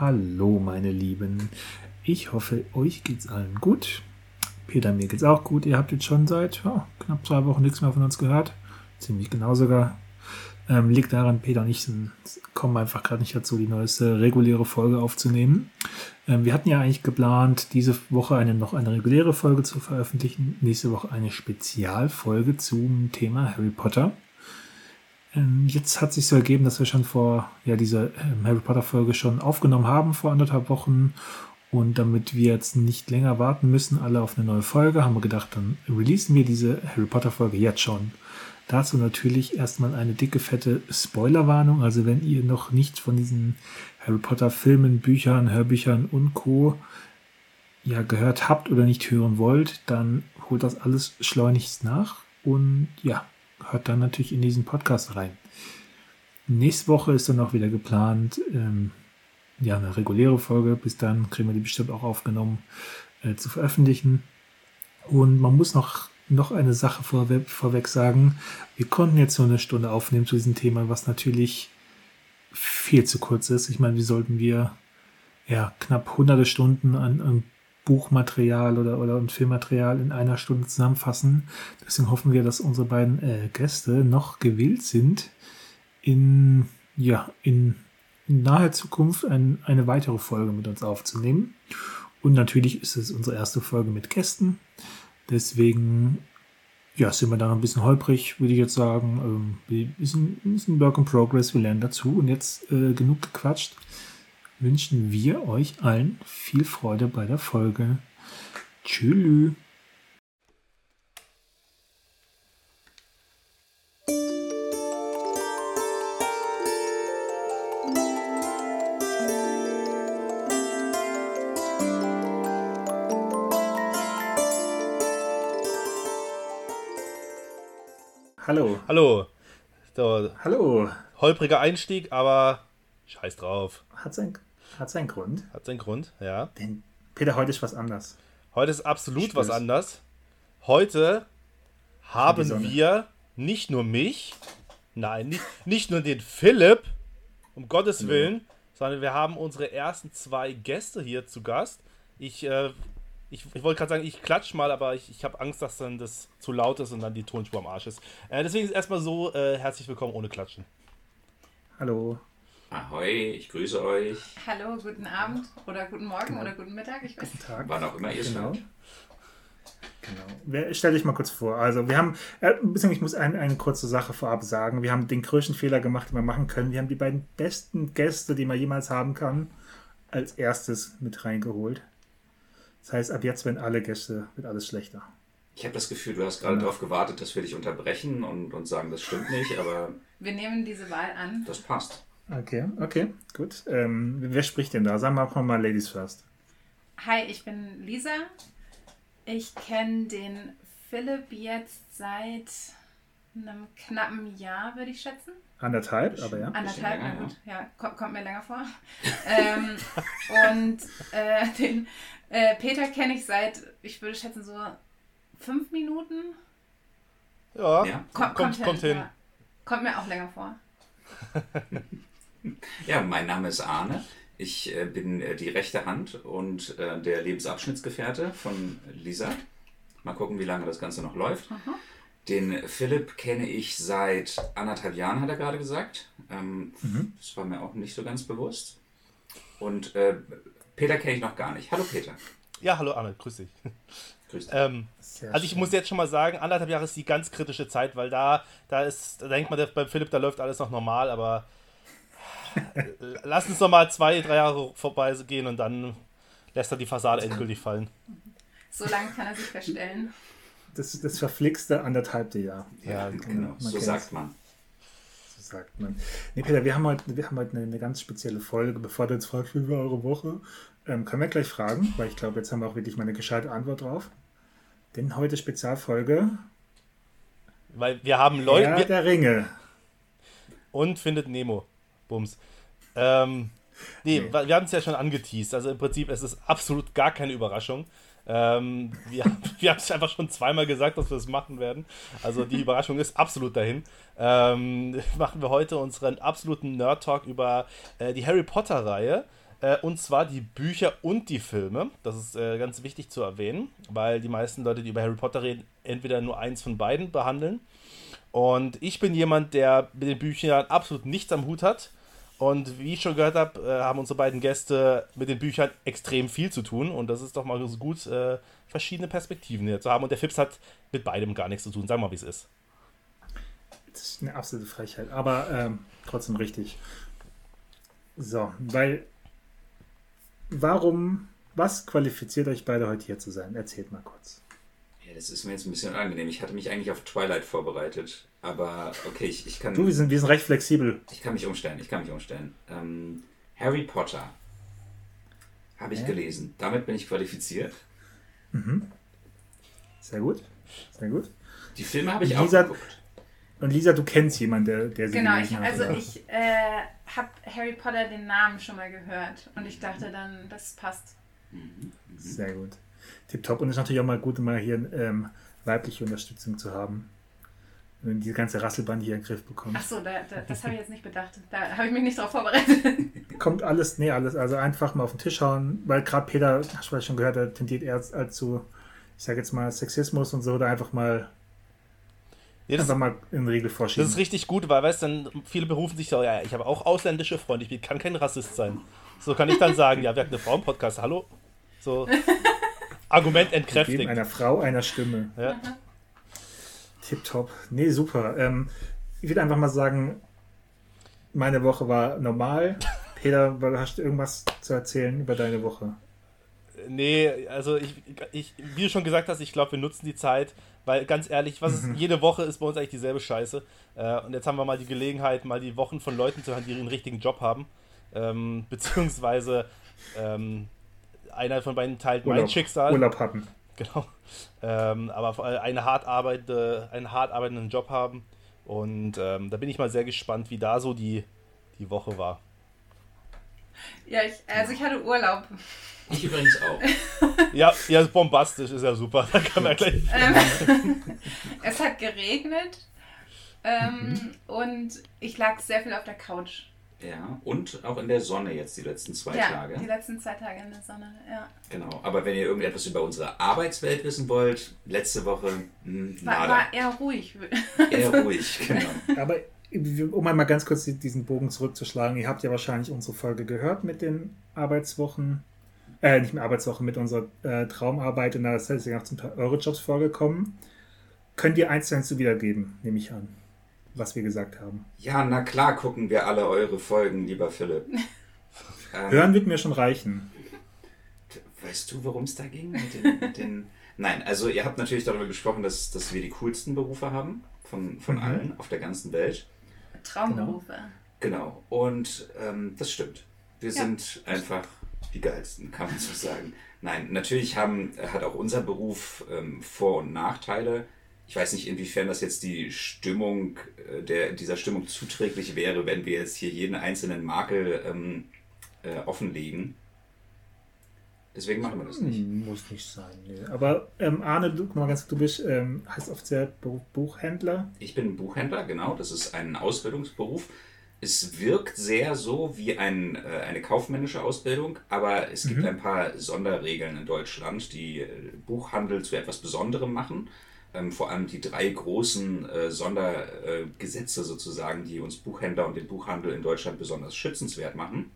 Hallo, meine Lieben. Ich hoffe, euch geht's allen gut. Peter, mir geht's auch gut. Ihr habt jetzt schon seit ja, knapp zwei Wochen nichts mehr von uns gehört. Ziemlich genau sogar. Ähm, liegt daran, Peter und ich sind, kommen einfach gerade nicht dazu, die neueste reguläre Folge aufzunehmen. Ähm, wir hatten ja eigentlich geplant, diese Woche eine, noch eine reguläre Folge zu veröffentlichen, nächste Woche eine Spezialfolge zum Thema Harry Potter. Ähm, jetzt hat sich so ergeben, dass wir schon vor ja, dieser ähm, Harry Potter Folge schon aufgenommen haben vor anderthalb Wochen. Und damit wir jetzt nicht länger warten müssen, alle auf eine neue Folge, haben wir gedacht, dann releasen wir diese Harry Potter Folge jetzt schon. Dazu natürlich erstmal eine dicke, fette Spoilerwarnung. Also wenn ihr noch nichts von diesen Harry Potter Filmen, Büchern, Hörbüchern und Co. ja gehört habt oder nicht hören wollt, dann holt das alles schleunigst nach. Und ja, hört dann natürlich in diesen Podcast rein. Nächste Woche ist dann auch wieder geplant, ähm, ja, eine reguläre Folge. Bis dann kriegen wir die bestimmt auch aufgenommen äh, zu veröffentlichen. Und man muss noch, noch eine Sache vorweg, vorweg sagen. Wir konnten jetzt nur eine Stunde aufnehmen zu diesem Thema, was natürlich viel zu kurz ist. Ich meine, wie sollten wir ja knapp hunderte Stunden an, an Buchmaterial oder, oder und Filmmaterial in einer Stunde zusammenfassen. Deswegen hoffen wir, dass unsere beiden äh, Gäste noch gewillt sind, in, ja, in, naher Zukunft ein, eine weitere Folge mit uns aufzunehmen. Und natürlich ist es unsere erste Folge mit Gästen. Deswegen ja, sind wir da noch ein bisschen holprig, würde ich jetzt sagen. Ähm, ist, ein, ist ein Work in Progress, wir lernen dazu. Und jetzt äh, genug gequatscht wünschen wir euch allen viel Freude bei der Folge. Tschüss. Hallo. Hallo. So, Hallo. Holpriger Einstieg, aber scheiß drauf. Hat sein, hat seinen Grund. Hat seinen Grund, ja. Denn Peter, heute ist was anders. Heute ist absolut Spür's. was anders. Heute haben wir nicht nur mich, nein, nicht, nicht nur den Philipp, um Gottes Willen, sondern wir haben unsere ersten zwei Gäste hier zu Gast. Ich, äh, ich, ich wollte gerade sagen, ich klatsch mal, aber ich, ich habe Angst, dass dann das zu laut ist und dann die Tonspur am Arsch ist. Äh, deswegen ist erstmal so, äh, herzlich willkommen ohne Klatschen. Hallo. Ahoi, ich grüße euch. Hallo, guten Abend oder guten Morgen oder guten Mittag. Ich weiß Guten Tag. Wann auch immer ihr es Genau. Genau. Wer- Stell dich mal kurz vor. Also, wir haben, äh, ich muss ein, eine kurze Sache vorab sagen. Wir haben den größten Fehler gemacht, den wir machen können. Wir haben die beiden besten Gäste, die man jemals haben kann, als erstes mit reingeholt. Das heißt, ab jetzt werden alle Gäste, wird alles schlechter. Ich habe das Gefühl, du hast gerade Genau. darauf gewartet, dass wir dich unterbrechen und, und sagen, das stimmt nicht, aber Wir nehmen diese Wahl an. das passt. Okay, okay, gut. Ähm, wer spricht denn da? Sagen wir mal Ladies first. Hi, ich bin Lisa. Ich kenne den Philipp jetzt seit einem knappen Jahr, würde ich schätzen. Anderthalb, aber ja. Anderthalb, na gut, ja, kommt, kommt mir länger vor. ähm, und äh, den äh, Peter kenne ich seit, ich würde schätzen, so fünf Minuten. Ja, Ja. Kommt, kommt, kommt hin. Ja. Kommt mir auch länger vor. Ja, mein Name ist Arne. Ich äh, bin äh, die rechte Hand und äh, der Lebensabschnittsgefährte von Lisa. Mal gucken, wie lange das Ganze noch läuft. Den Philipp kenne ich seit anderthalb Jahren, hat er gerade gesagt. Ähm, Das war mir auch nicht so ganz bewusst. Und Peter kenne ich noch gar nicht. Hallo Peter. Ja, hallo Arne, grüß dich. Grüß dich. Ähm, also ich schön. muss jetzt schon mal sagen, anderthalb Jahre ist die ganz kritische Zeit, weil da, da ist, da denkt man, der- beim Philipp, da läuft alles noch normal, aber äh, lass uns noch mal zwei, drei Jahre vorbeigehen und dann lässt er die Fassade endgültig fallen. So lange kann er sich verstellen. Das ist das verflixte anderthalbte Jahr. ja, genau. man So sagt man. So sagt man. Nee, Peter, wir haben heute, wir haben heute eine, eine ganz spezielle Folge. Bevor du jetzt fragst, wie war eure Woche, ähm, können wir gleich fragen, weil ich glaube, jetzt haben wir auch wirklich mal eine gescheite Antwort drauf. Denn heute Spezialfolge Weil wir haben Leute Herr wir, der Ringe. und findet Nemo. Bums. Ähm, nee, Nee. wir haben es ja schon angeteased. Also im Prinzip es ist absolut gar keine Überraschung. Ähm, wir wir haben es einfach schon zweimal gesagt, dass wir das machen werden. Also die Überraschung ist absolut dahin. Ähm, machen wir heute unseren absoluten Nerd-Talk über äh, die Harry Potter-Reihe. Äh, und zwar die Bücher und die Filme. Das ist äh, ganz wichtig zu erwähnen, weil die meisten Leute, die über Harry Potter reden, entweder nur eins von beiden behandeln. Und ich bin jemand, der mit den Büchern absolut nichts am Hut hat. Und wie ich schon gehört habe, äh, haben unsere beiden Gäste mit den Büchern extrem viel zu tun. Und das ist doch mal so gut, äh, verschiedene Perspektiven hier zu haben. Und der Fips hat mit beidem gar nichts zu tun. Sag mal, wie es ist. Das ist eine absolute Frechheit, aber ähm, trotzdem richtig. So, weil warum, was qualifiziert euch beide heute hier zu sein? Erzählt mal kurz. Das ist mir jetzt ein bisschen unangenehm. Ich hatte mich eigentlich auf Twilight vorbereitet. Aber okay, ich, ich kann. Du, wir sind, wir sind recht flexibel. Ich kann mich umstellen, ich kann mich umstellen. Ähm, Harry Potter habe ich Ja. gelesen. Damit bin ich qualifiziert. Sehr gut. Sehr gut. Die Filme habe ich Lisa- auch geguckt. Und Lisa, du kennst jemanden, der, der sie Genau, ich, gelesen hat. also oder? ich äh, habe Harry Potter den Namen schon mal gehört und ich dachte dann, das passt. Sehr gut. Tipptopp. Und es ist natürlich auch mal gut, mal hier ähm, weibliche Unterstützung zu haben. Wenn die ganze Rasselband hier in den Griff bekommt. Ach so, da, da, das habe ich jetzt nicht bedacht. Da habe ich mich nicht drauf vorbereitet. Kommt alles, nee, alles. Also einfach mal auf den Tisch hauen, weil gerade Peter, hast du schon gehört, er tendiert eher als zu, ich sage jetzt mal, Sexismus und so, da einfach mal, Ja, das, einfach mal in den Riegel vorschieben. das ist richtig gut, weil, weißt du, dann viele berufen sich so, ja, ich habe auch ausländische Freunde, ich kann kein Rassist sein. So kann ich dann sagen, ja, wir haben eine Frauen-Podcast, hallo? So, Argument Geben entkräftigt. einer Frau einer Stimme. Ja. Tipptopp. Nee, super. Ähm, ich würde einfach mal sagen, meine Woche war normal. Peter, hast du irgendwas zu erzählen über deine Woche? Nee, also ich, ich, wie du schon gesagt hast, ich glaube, wir nutzen die Zeit, weil ganz ehrlich, was ist, jede Woche ist bei uns eigentlich dieselbe Scheiße. Äh, und jetzt haben wir mal die Gelegenheit, mal die Wochen von Leuten zu hören, die ihren richtigen Job haben. Ähm, beziehungsweise ähm, einer von beiden teilt mein Urlaub, Schicksal. Urlaub hatten. Genau. Ähm, aber vor allem eine hart arbeitende, einen hart arbeitenden Job haben. Und ähm, da bin ich mal sehr gespannt, wie da so die, die Woche war. ja, ich, also ich hatte Urlaub. Ich übrigens auch. Ja, ja, bombastisch ist ja super. Da kann man gleich. Ähm, es hat geregnet ähm, und ich lag sehr viel auf der Couch. Ja, und auch in der Sonne jetzt die letzten zwei ja, Tage. die letzten zwei Tage in der Sonne, ja. Genau. Aber wenn ihr irgendetwas über unsere Arbeitswelt wissen wollt, letzte Woche hm, War, war eher ruhig. Eher ruhig, genau. Aber um einmal ganz kurz diesen Bogen zurückzuschlagen, ihr habt ja wahrscheinlich unsere Folge gehört mit den Arbeitswochen, äh, nicht mehr Arbeitswochen, mit unserer äh, Traumarbeit und da ist ja auch zum Teil eure Jobs vorgekommen. Könnt ihr eins zu eins so wiedergeben, nehme ich an, was wir gesagt haben. Ja, na klar gucken wir alle eure Folgen, lieber Philipp. Ähm, Hören wird mir schon reichen. Weißt du, worum es da ging? Mit den, mit den Nein, also ihr habt natürlich darüber gesprochen, dass, dass wir die coolsten Berufe haben von, von Mhm. allen auf der ganzen Welt. Traumberufe. Genau. Und ähm, das stimmt. Wir Ja. sind einfach die geilsten, kann man so sagen. Nein, natürlich haben, hat auch unser Beruf ähm, Vor- und Nachteile. Ich weiß nicht, inwiefern das jetzt die Stimmung, äh, der, dieser Stimmung zuträglich wäre, wenn wir jetzt hier jeden einzelnen Makel ähm, äh, offenlegen. Deswegen machen wir das nicht. Muss nicht sein. Nee. Aber ähm, Arne, du, mal ganz, du bist, ähm, heißt offiziell Buchhändler. Ich bin Buchhändler, genau. Das ist ein Ausbildungsberuf. Es wirkt sehr so wie ein, äh, eine kaufmännische Ausbildung, aber es gibt ein paar Sonderregeln in Deutschland, die äh, Buchhandel zu etwas Besonderem machen. Ähm, vor allem die drei großen äh, Sondergesetze äh, Gesetze sozusagen, die uns Buchhändler und den Buchhandel in Deutschland besonders schützenswert machen.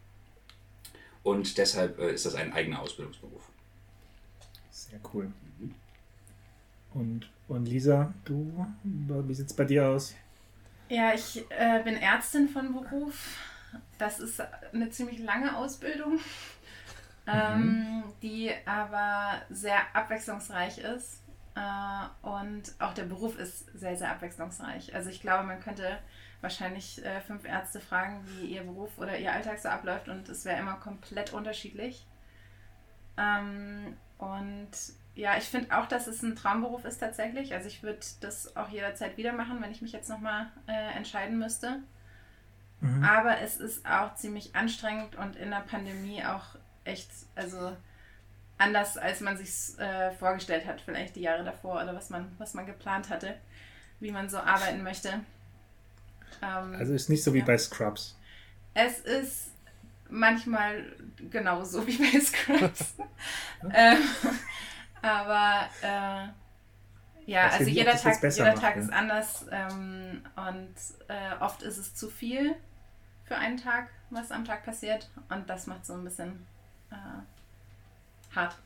Und deshalb äh, ist das ein eigener Ausbildungsberuf. Sehr cool. Und, und Lisa, du, wie sieht es bei dir aus? Ja, ich äh, bin Ärztin von Beruf. Das ist eine ziemlich lange Ausbildung, ähm, die aber sehr abwechslungsreich ist. Äh, und auch der Beruf ist sehr, sehr abwechslungsreich. Also ich glaube, man könnte wahrscheinlich äh, fünf Ärzte fragen, wie ihr Beruf oder ihr Alltag so abläuft und es wäre immer komplett unterschiedlich. Ähm, und ja, ich finde auch, dass es ein Traumberuf ist tatsächlich. Also ich würde das auch jederzeit wieder machen, wenn ich mich jetzt nochmal äh, entscheiden müsste. Mhm. Aber es ist auch ziemlich anstrengend und in der Pandemie auch echt, also anders, als man sich äh, vorgestellt hat, vielleicht die Jahre davor oder was man, was man geplant hatte, wie man so arbeiten möchte. Ähm, Also ist nicht so wie Ja. bei Scrubs. es ist manchmal genauso wie bei Scrubs. ähm, aber äh, ja, also jeder Tag, jeder macht, Tag ja. ist anders ähm, und äh, oft ist es zu viel für einen Tag, was am Tag passiert und das macht so ein bisschen äh, hart.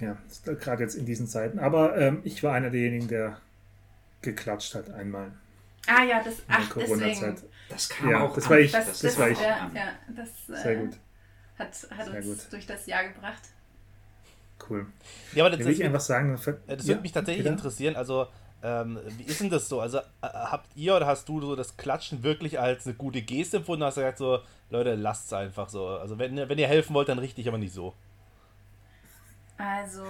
Ja, gerade jetzt in diesen Zeiten. Aber ähm, ich war einer derjenigen, der geklatscht hat einmal. Ah ja, das, ach, deswegen. Das kam ja, auch das war ich. Das, das, das war ich. Ja, ja, das Sehr gut. Hat, hat uns gut. durch das Jahr gebracht. Cool. Ja, aber das, will ich einfach sagen. Das ja, würde mich tatsächlich wieder? interessieren. Also, ähm, wie ist denn das so? Also, äh, habt ihr oder hast du so das Klatschen wirklich als eine gute Geste empfunden? Hast du gesagt so, Leute, lasst es einfach so. Also, wenn, wenn ihr helfen wollt, dann richtig, aber nicht so. Also,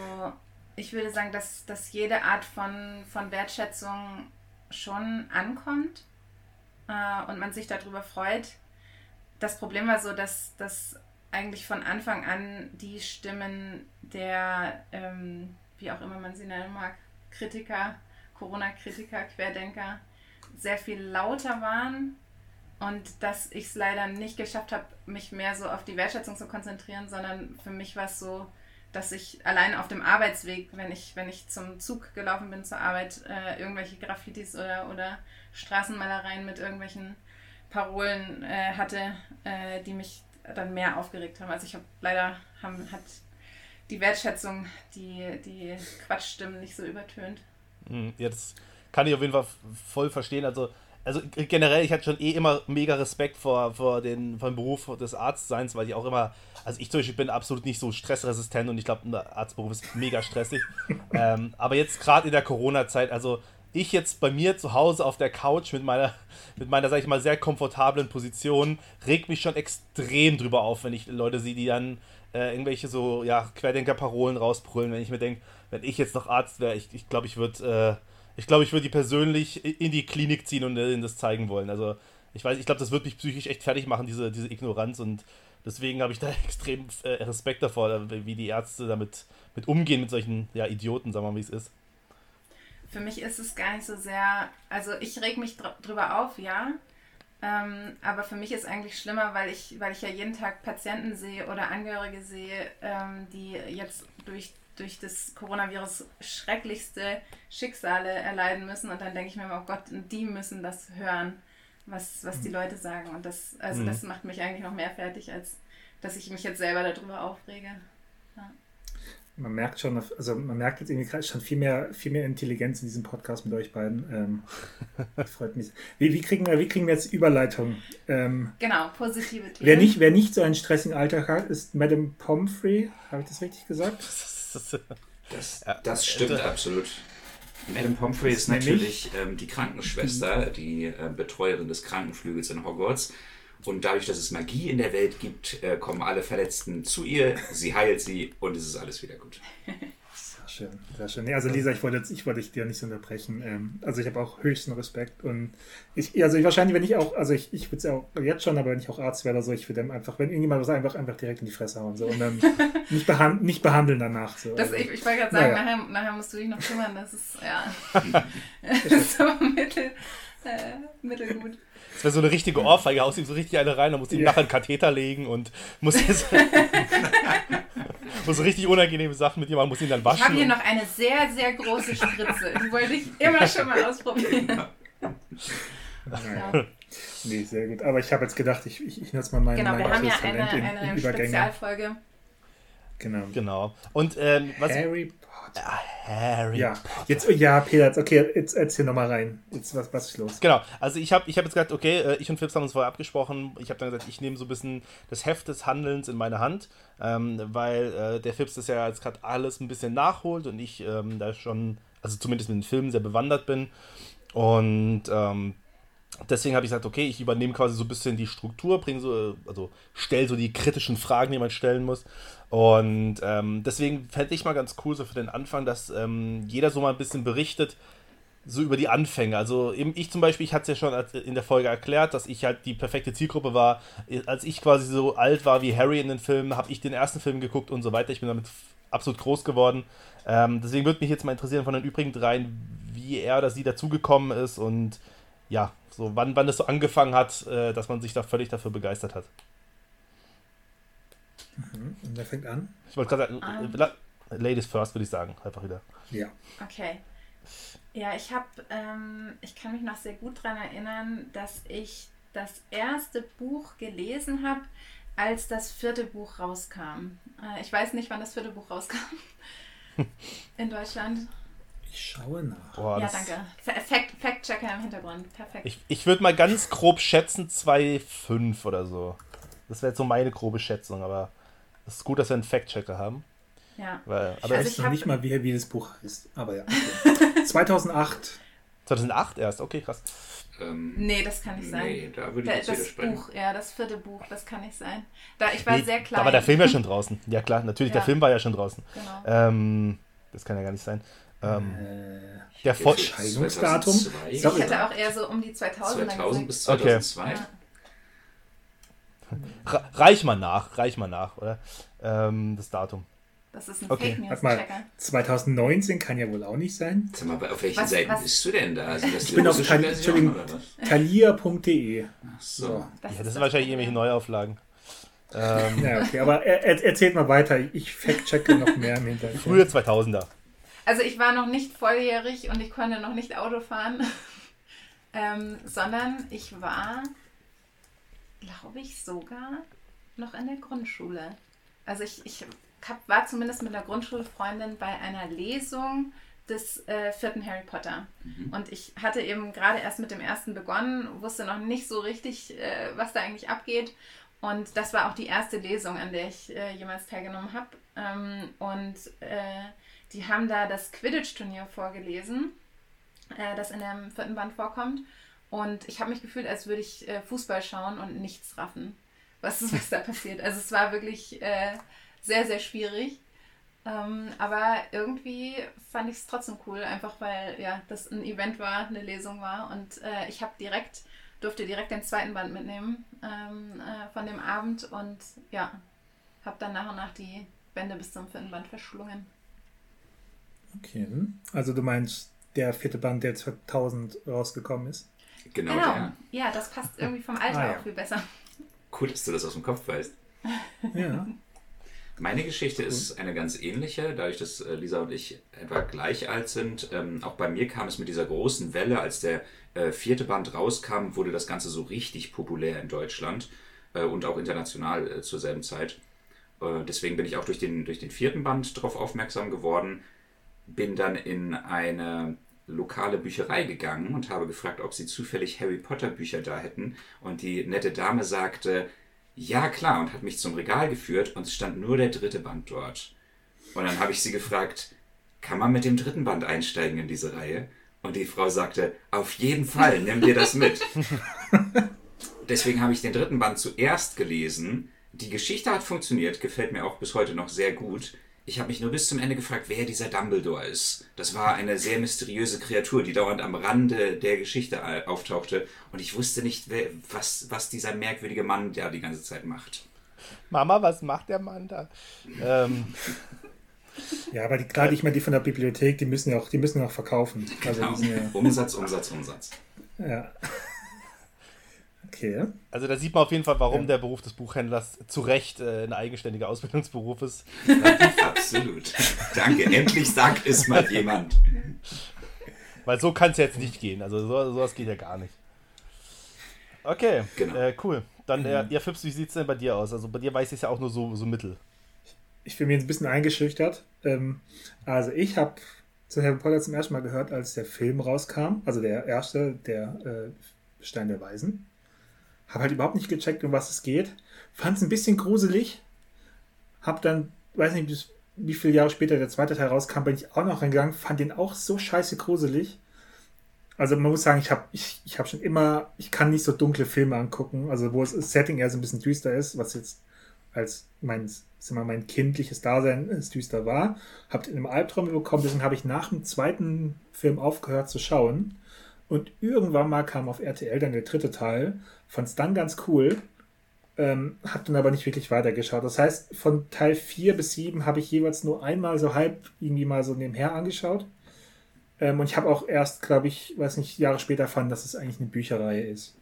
ich würde sagen, dass, dass jede Art von, von Wertschätzung schon ankommt äh, und man sich darüber freut. Das Problem war so, dass, dass eigentlich von Anfang an die Stimmen der, ähm, wie auch immer man sie nennen mag, Kritiker, Corona-Kritiker, Querdenker, sehr viel lauter waren und dass ich es leider nicht geschafft habe, mich mehr so auf die Wertschätzung zu konzentrieren, sondern für mich war es so, dass ich allein auf dem Arbeitsweg, wenn ich, wenn ich zum Zug gelaufen bin zur Arbeit, äh, irgendwelche Graffitis oder, oder Straßenmalereien mit irgendwelchen Parolen äh, hatte, äh, die mich dann mehr aufgeregt haben. Also ich habe leider haben, hat die Wertschätzung die, die Quatschstimmen nicht so übertönt. Hm, jetzt kann ich auf jeden Fall voll verstehen. Also also generell, ich hatte schon eh immer mega Respekt vor, vor, den, vor dem Beruf des Arztseins, weil ich auch immer, also ich zum Beispiel bin absolut nicht so stressresistent und ich glaube, ein Arztberuf ist mega stressig. ähm, aber jetzt gerade in der Corona-Zeit, also ich jetzt bei mir zu Hause auf der Couch mit meiner, mit meiner, sag ich mal, sehr komfortablen Position, regt mich schon extrem drüber auf, wenn ich Leute sehe, die dann äh, irgendwelche so, ja, Querdenker-Parolen rausbrüllen, wenn ich mir denke, wenn ich jetzt noch Arzt wäre, ich glaube, ich, glaub, ich würde äh, ich glaube, ich würde die persönlich in die Klinik ziehen und ihnen das zeigen wollen. Also ich weiß, ich glaube, das wird mich psychisch echt fertig machen, diese, diese Ignoranz und deswegen habe ich da extrem äh, Respekt davor, wie die Ärzte damit mit umgehen mit solchen ja, Idioten, sagen wir mal, wie es ist. Für mich ist es gar nicht so sehr, also ich reg mich drüber auf, ja. Ähm, aber für mich ist eigentlich schlimmer, weil ich, weil ich ja jeden Tag Patienten sehe oder Angehörige sehe, ähm, die jetzt durch durch das Coronavirus schrecklichste Schicksale erleiden müssen. Und dann denke ich mir immer, oh Gott, die müssen das hören, was, was die mhm. Leute sagen. Und das, also mhm. das macht mich eigentlich noch mehr fertig, als dass ich mich jetzt selber darüber aufrege. Ja. Man merkt schon, also man merkt jetzt irgendwie schon viel mehr, viel mehr Intelligenz in diesem Podcast mit euch beiden. Ähm, das freut mich. Wie, wie, kriegen wir, wie kriegen wir jetzt Überleitung? Ähm, genau, positive Themen. Wer nicht, wer nicht so einen stressigen Alltag hat, ist Madame Pomfrey. Habe ich das richtig gesagt? Das, das stimmt also, absolut. Madame Pomfrey ist natürlich ähm, die Krankenschwester, die äh, Betreuerin des Krankenflügels in Hogwarts. Und dadurch, dass es Magie in der Welt gibt, äh, kommen alle Verletzten zu ihr, sie heilt sie und es ist alles wieder gut. schön, sehr schön. Nee, also Lisa, ich wollte, ich wollte dich dir nicht unterbrechen. Ähm, also ich habe auch höchsten Respekt und ich, also ich, wahrscheinlich, wenn ich auch, also ich, ich würde es ja auch jetzt schon, aber wenn ich auch Arzt wäre oder so, ich würde einfach, wenn irgendjemand was einfach, einfach direkt in die Fresse hauen so und dann nicht, behand, nicht behandeln danach. So. Das, also, ich, ich wollte gerade sagen, naja. nachher, nachher musst du dich noch kümmern, das ist, ja, das ist so mittel, äh, mittelgut. Das wäre so eine richtige Ohrfeige, haust ihm so richtig eine rein, dann musst du ihm nachher einen Katheter legen und muss jetzt muss richtig unangenehme Sachen mit ihm machen, muss ihn dann waschen. Ich habe hier noch eine sehr, sehr große Spritze. Die wollte ich immer schon mal ausprobieren. Ja. Nee, sehr gut. Aber ich habe jetzt gedacht, ich, ich, ich nutze mal mein Genau, mein wir haben ja eine, eine in, in Spezialfolge. Genau. Genau. Und ähm, was. Harry Ah, Harry ja. Potter. Jetzt, ja, Peter, jetzt, okay, jetzt erzähl nochmal rein. Jetzt, was, was ist los? Genau, also ich habe ich hab jetzt gesagt, okay, äh, ich und Philips haben uns vorher abgesprochen. Ich habe dann gesagt, ich nehme so ein bisschen das Heft des Handelns in meine Hand, ähm, weil äh, der Philips das ja jetzt gerade alles ein bisschen nachholt und ich ähm, da schon, also zumindest mit den Filmen sehr bewandert bin. Und ähm, deswegen habe ich gesagt, okay, ich übernehme quasi so ein bisschen die Struktur, bringe so, also stelle so die kritischen Fragen, die man stellen muss. Und ähm, deswegen fände ich mal ganz cool, so für den Anfang, dass ähm, jeder so mal ein bisschen berichtet, so über die Anfänge. Also eben ich zum Beispiel, ich hatte es ja schon in der Folge erklärt, dass ich halt die perfekte Zielgruppe war. Als ich quasi so alt war wie Harry in den Filmen, habe ich den ersten Film geguckt und so weiter. Ich bin damit absolut groß geworden. Ähm, deswegen würde mich jetzt mal interessieren von den übrigen dreien, wie er oder sie dazugekommen ist und ja, so wann, wann das so angefangen hat, äh, dass man sich da völlig dafür begeistert hat. Mhm. Und wer fängt an? Ich wollte gerade sagen, Ähm. la- Ladies first, würde ich sagen. Einfach wieder. Ja. Okay. Ja, ich habe, ähm, ich kann mich noch sehr gut daran erinnern, dass ich das erste Buch gelesen habe, als das vierte Buch rauskam. Äh, ich weiß nicht, wann das vierte Buch rauskam in Deutschland. Ich schaue nach. Boah, ja, danke. Fa- Fact- Fact-Checker im Hintergrund. Perfekt. Ich, ich würde mal ganz grob schätzen 2,5 oder so. Das wäre jetzt so meine grobe Schätzung, aber es ist gut, dass wir einen Fact-Checker haben. ja. Weil, aber Ich Also weiß ich noch nicht mal, wie, wie das Buch heißt. Aber ja. Okay. 2008. 2008 erst, okay, krass. Ähm, Nee, das kann nicht sein. Nee, da würde ich Da- jetzt das. Buch, ja, das vierte Buch, das kann nicht sein. Da, ich war Nee, sehr klein. Da war der Film ja schon draußen. Ja klar, natürlich, der Ja. Film war ja schon draußen. Genau. Ähm, das kann ja gar nicht sein. Ähm, Äh, der? 2002. Ich hätte auch eher so um die 2000er 2000 gesagt. bis Okay. 2002. Ja. Re- reich mal nach, reich mal nach, oder? Ähm, das Datum. Das ist ein Okay, Fake Warte mal. News-Checker. 2019 kann ja wohl auch nicht sein. Sag mal, auf welchen Was- Seiten was- bist du denn da? Das die bin auf? Thalia.de. Ach so. Das Ja, das sind wahrscheinlich irgendwelche Neuauflagen. Ähm, Ja, okay, aber er, er, erzählt mal weiter. Ich fact-checke noch mehr im Hintergrund. frühe 2000er. Also ich war noch nicht volljährig und ich konnte noch nicht Auto fahren, ähm, sondern ich war, glaube ich, sogar noch in der Grundschule. Also ich, ich hab, war zumindest mit einer Grundschulfreundin bei einer Lesung des äh, vierten Harry Potter. Und ich hatte eben gerade erst mit dem ersten begonnen, wusste noch nicht so richtig, äh, was da eigentlich abgeht. Und das war auch die erste Lesung, an der ich äh, jemals teilgenommen habe. Ähm, und äh, die haben da das Quidditch-Turnier vorgelesen, äh, das in dem vierten Band vorkommt. Und ich habe mich gefühlt, als würde ich äh, Fußball schauen und nichts raffen, was, was da passiert. Also es war wirklich äh, sehr, sehr schwierig. Ähm, aber irgendwie fand ich es trotzdem cool, einfach weil ja das ein Event war, eine Lesung war. Und äh, ich habe direkt, durfte direkt den zweiten Band mitnehmen ähm, äh, von dem Abend und ja, habe dann nach und nach die Bände bis zum vierten Band verschlungen. Okay. Also du meinst der vierte Band, der 2000 rausgekommen ist? Genau, Genau. der. Ja, das passt irgendwie vom Alter Ah, ja. auch viel besser. Cool, dass du das aus dem Kopf weißt. Ja. Meine Geschichte ist eine ganz ähnliche, dadurch, dass äh, Lisa und ich etwa gleich alt sind. Ähm, auch bei mir kam es mit dieser großen Welle, als der äh, vierte Band rauskam, wurde das Ganze so richtig populär in Deutschland äh, und auch international äh, zur selben Zeit. Äh, deswegen bin ich auch durch den, durch den vierten Band darauf aufmerksam geworden, bin dann in eine lokale Bücherei gegangen und habe gefragt, ob sie zufällig Harry Potter Bücher da hätten. Und die nette Dame sagte, ja klar, und hat mich zum Regal geführt und es stand nur der dritte Band dort. Und dann habe ich sie gefragt, kann man mit dem dritten Band einsteigen in diese Reihe? Und die Frau sagte, auf jeden Fall, nimm dir das mit. Deswegen habe ich den dritten Band zuerst gelesen. Die Geschichte hat funktioniert, gefällt mir auch bis heute noch sehr gut. Ich habe mich nur bis zum Ende gefragt, wer dieser Dumbledore ist. Das war eine sehr mysteriöse Kreatur, die dauernd am Rande der Geschichte äh, auftauchte. Und ich wusste nicht, wer, was, was dieser merkwürdige Mann da die ganze Zeit macht. Mama, was macht der Mann da? Ähm, Ja, aber die, klar, nicht mehr die von der Bibliothek, die müssen ja auch, die müssen ja auch verkaufen. Also Genau. sind ja, Umsatz, Umsatz, Umsatz. ja. Okay. also da sieht man auf jeden Fall, warum der Beruf des Buchhändlers zu Recht äh, ein eigenständiger Ausbildungsberuf ist. Absolut. Danke, endlich sagt es mal jemand. Weil so kann es jetzt nicht gehen. Also so, sowas geht ja gar nicht. Okay, Genau. äh, cool. Dann, äh, ja, Fips, wie sieht es denn bei dir aus? Also bei dir weiß ich es ja auch nur so, so mittel. Ich bin mir jetzt ein bisschen eingeschüchtert. Ähm, also ich habe zu Harry Potter zum ersten Mal gehört, als der Film rauskam. Also der erste, der äh, Stein der Weisen. Habe halt überhaupt nicht gecheckt, um was es geht. Fand es ein bisschen gruselig. Hab dann, weiß nicht, bis, wie viele Jahre später der zweite Teil rauskam, bin ich auch noch reingegangen. Fand den auch so scheiße gruselig. Also man muss sagen, ich habe ich, ich hab schon immer, ich kann nicht so dunkle Filme angucken, also wo das Setting eher so ein bisschen düster ist, was jetzt als mein, sag mal, mein kindliches Dasein es düster war. Habt in einem Albtraum bekommen, deswegen habe ich nach dem zweiten Film aufgehört zu schauen. Und irgendwann mal kam auf RTL dann der dritte Teil, fand es dann ganz cool, ähm, hab dann aber nicht wirklich weitergeschaut. Das heißt, von Teil 4 bis 7 habe ich jeweils nur einmal so halb irgendwie mal so nebenher angeschaut. Ähm, und ich habe auch erst, glaube ich, weiß nicht, Jahre später erfahren, dass es eigentlich eine Bücherreihe ist.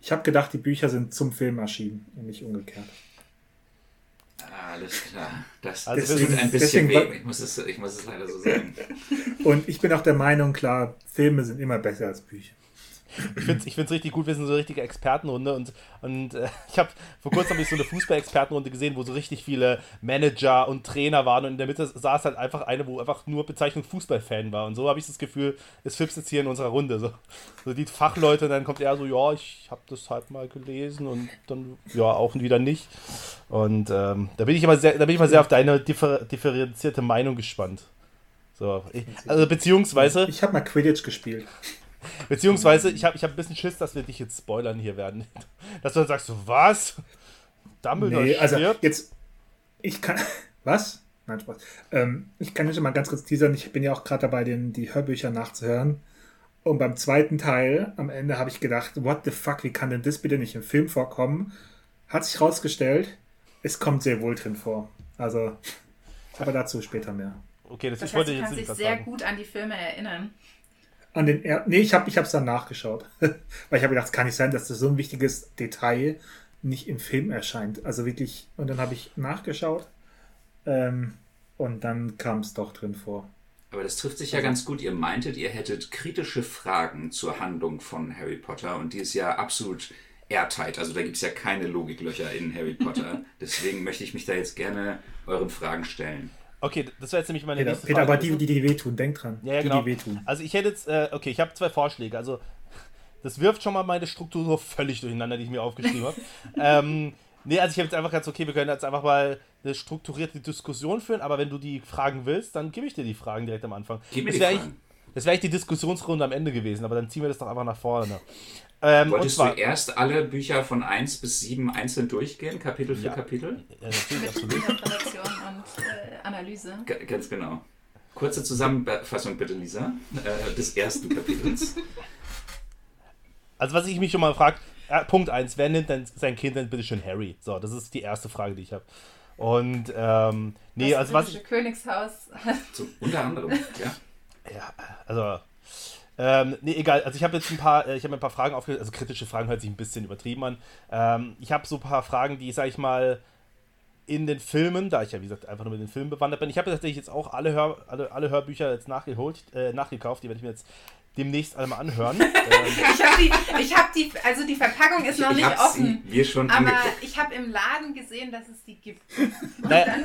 Ich habe gedacht, die Bücher sind zum Film erschienen und nicht umgekehrt. Alles klar. Das, Also das deswegen- tut ein bisschen weh. Ich muss, es, ich muss es leider so sagen. Und ich bin auch der Meinung, klar, Filme sind immer besser als Bücher. Ich finde es ich richtig gut, wir sind so eine richtige Expertenrunde und, und äh, ich habe vor kurzem hab ich so eine Fußball-Expertenrunde gesehen, wo so richtig viele Manager und Trainer waren und in der Mitte saß halt einfach eine, wo einfach nur Bezeichnung Fußballfan war und so habe ich das Gefühl, es Fips jetzt hier in unserer Runde. So, so die Fachleute, dann kommt er so, ja, ich habe das halt mal gelesen und dann, ja, auch wieder nicht. Und ähm, da bin ich immer sehr, da bin ich mal sehr auf deine differ differenzierte Meinung gespannt. So, ich, also beziehungsweise, Ich habe mal Quidditch gespielt. Beziehungsweise, ich habe ich hab ein bisschen Schiss, dass wir dich jetzt spoilern hier werden. Dass du dann sagst, was? Dumbledore Nee, also stirbt? jetzt, ich kann, was? Nein, Spaß. Ähm, ich kann jetzt mal ganz kurz teasern, ich bin ja auch gerade dabei, den, die Hörbücher nachzuhören. Und beim zweiten Teil, am Ende, habe ich gedacht, what the fuck, wie kann denn das bitte nicht im Film vorkommen? Hat sich rausgestellt, es kommt sehr wohl drin vor. Also, aber dazu später mehr. Okay, das, Das ich wollte heißt, du jetzt dich was sehr sagen. gut an die Filme erinnern. An den er nee, ich habe ich es dann nachgeschaut. Weil ich habe gedacht, es kann nicht sein, dass das so ein wichtiges Detail nicht im Film erscheint. Also wirklich, und dann habe ich nachgeschaut ähm, und dann kam es doch drin vor. Aber das trifft sich ja ganz gut. Ihr meintet, ihr hättet kritische Fragen zur Handlung von Harry Potter und die ist ja absolut airtight. Also da gibt es ja keine Logiklöcher in Harry Potter. Deswegen möchte ich mich da jetzt gerne euren Fragen stellen. Okay, das wäre jetzt nämlich meine Peter, nächste Peter Frage. aber die, die, die wehtun, denk dran. ja, ja, die, genau. die wehtun. Also ich hätte jetzt, äh, okay, ich habe zwei Vorschläge. Also das wirft schon mal meine Struktur so völlig durcheinander, die ich mir aufgeschrieben habe. ähm, nee, also ich habe jetzt einfach ganz, okay, wir können jetzt einfach mal eine strukturierte Diskussion führen, aber wenn du die Fragen willst, dann gebe ich dir die Fragen direkt am Anfang. Gib mir das wäre das wäre die Diskussionsrunde am Ende gewesen, aber dann ziehen wir das doch einfach nach vorne. Ähm, und Wolltest zwar, du erst alle Bücher von 1 bis 7 einzeln durchgehen, Kapitel für Ja. Kapitel? ja, natürlich, absolut. Interpretation und äh, Analyse. G ganz genau. Kurze Zusammenfassung bitte, Lisa, äh, des ersten Kapitels. Also was ich mich schon mal frage, äh, Punkt 1, wer nennt denn sein Kind denn bitte schön Harry? So, das ist die erste Frage, die ich habe. Und ähm, nee, das also was britische ich, Königshaus. So, unter anderem, ja. ja, also ähm, nee, egal. Also ich habe jetzt ein paar, äh, ich habe ein paar Fragen aufgeschrieben. Also kritische Fragen hört sich ein bisschen übertrieben an. Ähm, ich habe so ein paar Fragen, die, sag ich mal, in den Filmen, da ich ja wie gesagt einfach nur mit den Filmen bewandert bin. Ich habe tatsächlich jetzt auch alle, Hör, alle, alle Hörbücher jetzt nachgeholt, äh, nachgekauft. Die werde ich mir jetzt demnächst alle mal anhören. Ich habe die, ich habe die, also die Verpackung ist noch ich nicht offen. mir schon Aber angeguckt. ich habe im Laden gesehen, dass es die gibt. naja,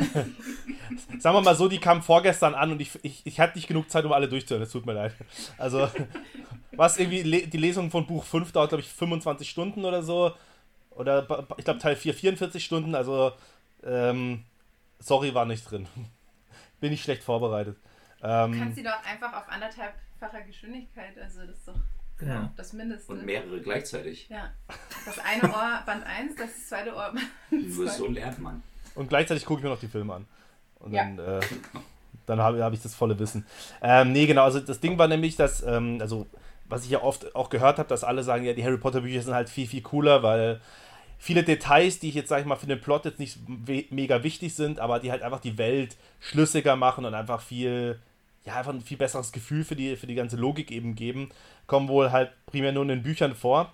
sagen wir mal so, die kamen vorgestern an und ich, ich, ich hatte nicht genug Zeit, um alle durchzuhören. Es tut mir leid. Also, was irgendwie, die Lesung von Buch 5 dauert, glaube ich, 25 Stunden oder so. Oder ich glaube, Teil 4 44 Stunden. Also, ähm, sorry, war nicht drin. Bin ich schlecht vorbereitet. Du Ähm, kannst sie doch einfach auf anderthalbfacher Geschwindigkeit, also das ist doch Ja. das Mindeste. Und mehrere gleichzeitig. Ja. Das eine Ohr Band 1, das zweite Ohr Band Nur 2. so lernt man. und gleichzeitig gucke ich mir noch die Filme an. Und Ja. dann, äh, dann habe hab ich das volle Wissen. Ähm, nee, genau, also das Ding war nämlich, dass, ähm, also, was ich ja oft auch gehört habe, dass alle sagen, ja, die Harry Potter Bücher sind halt viel, viel cooler, weil viele Details, die ich jetzt, sag ich mal, für den Plot jetzt nicht mega wichtig sind, aber die halt einfach die Welt schlüssiger machen und einfach viel, ja, einfach ein viel besseres Gefühl für die, für die ganze Logik eben geben, kommen wohl halt primär nur in den Büchern vor.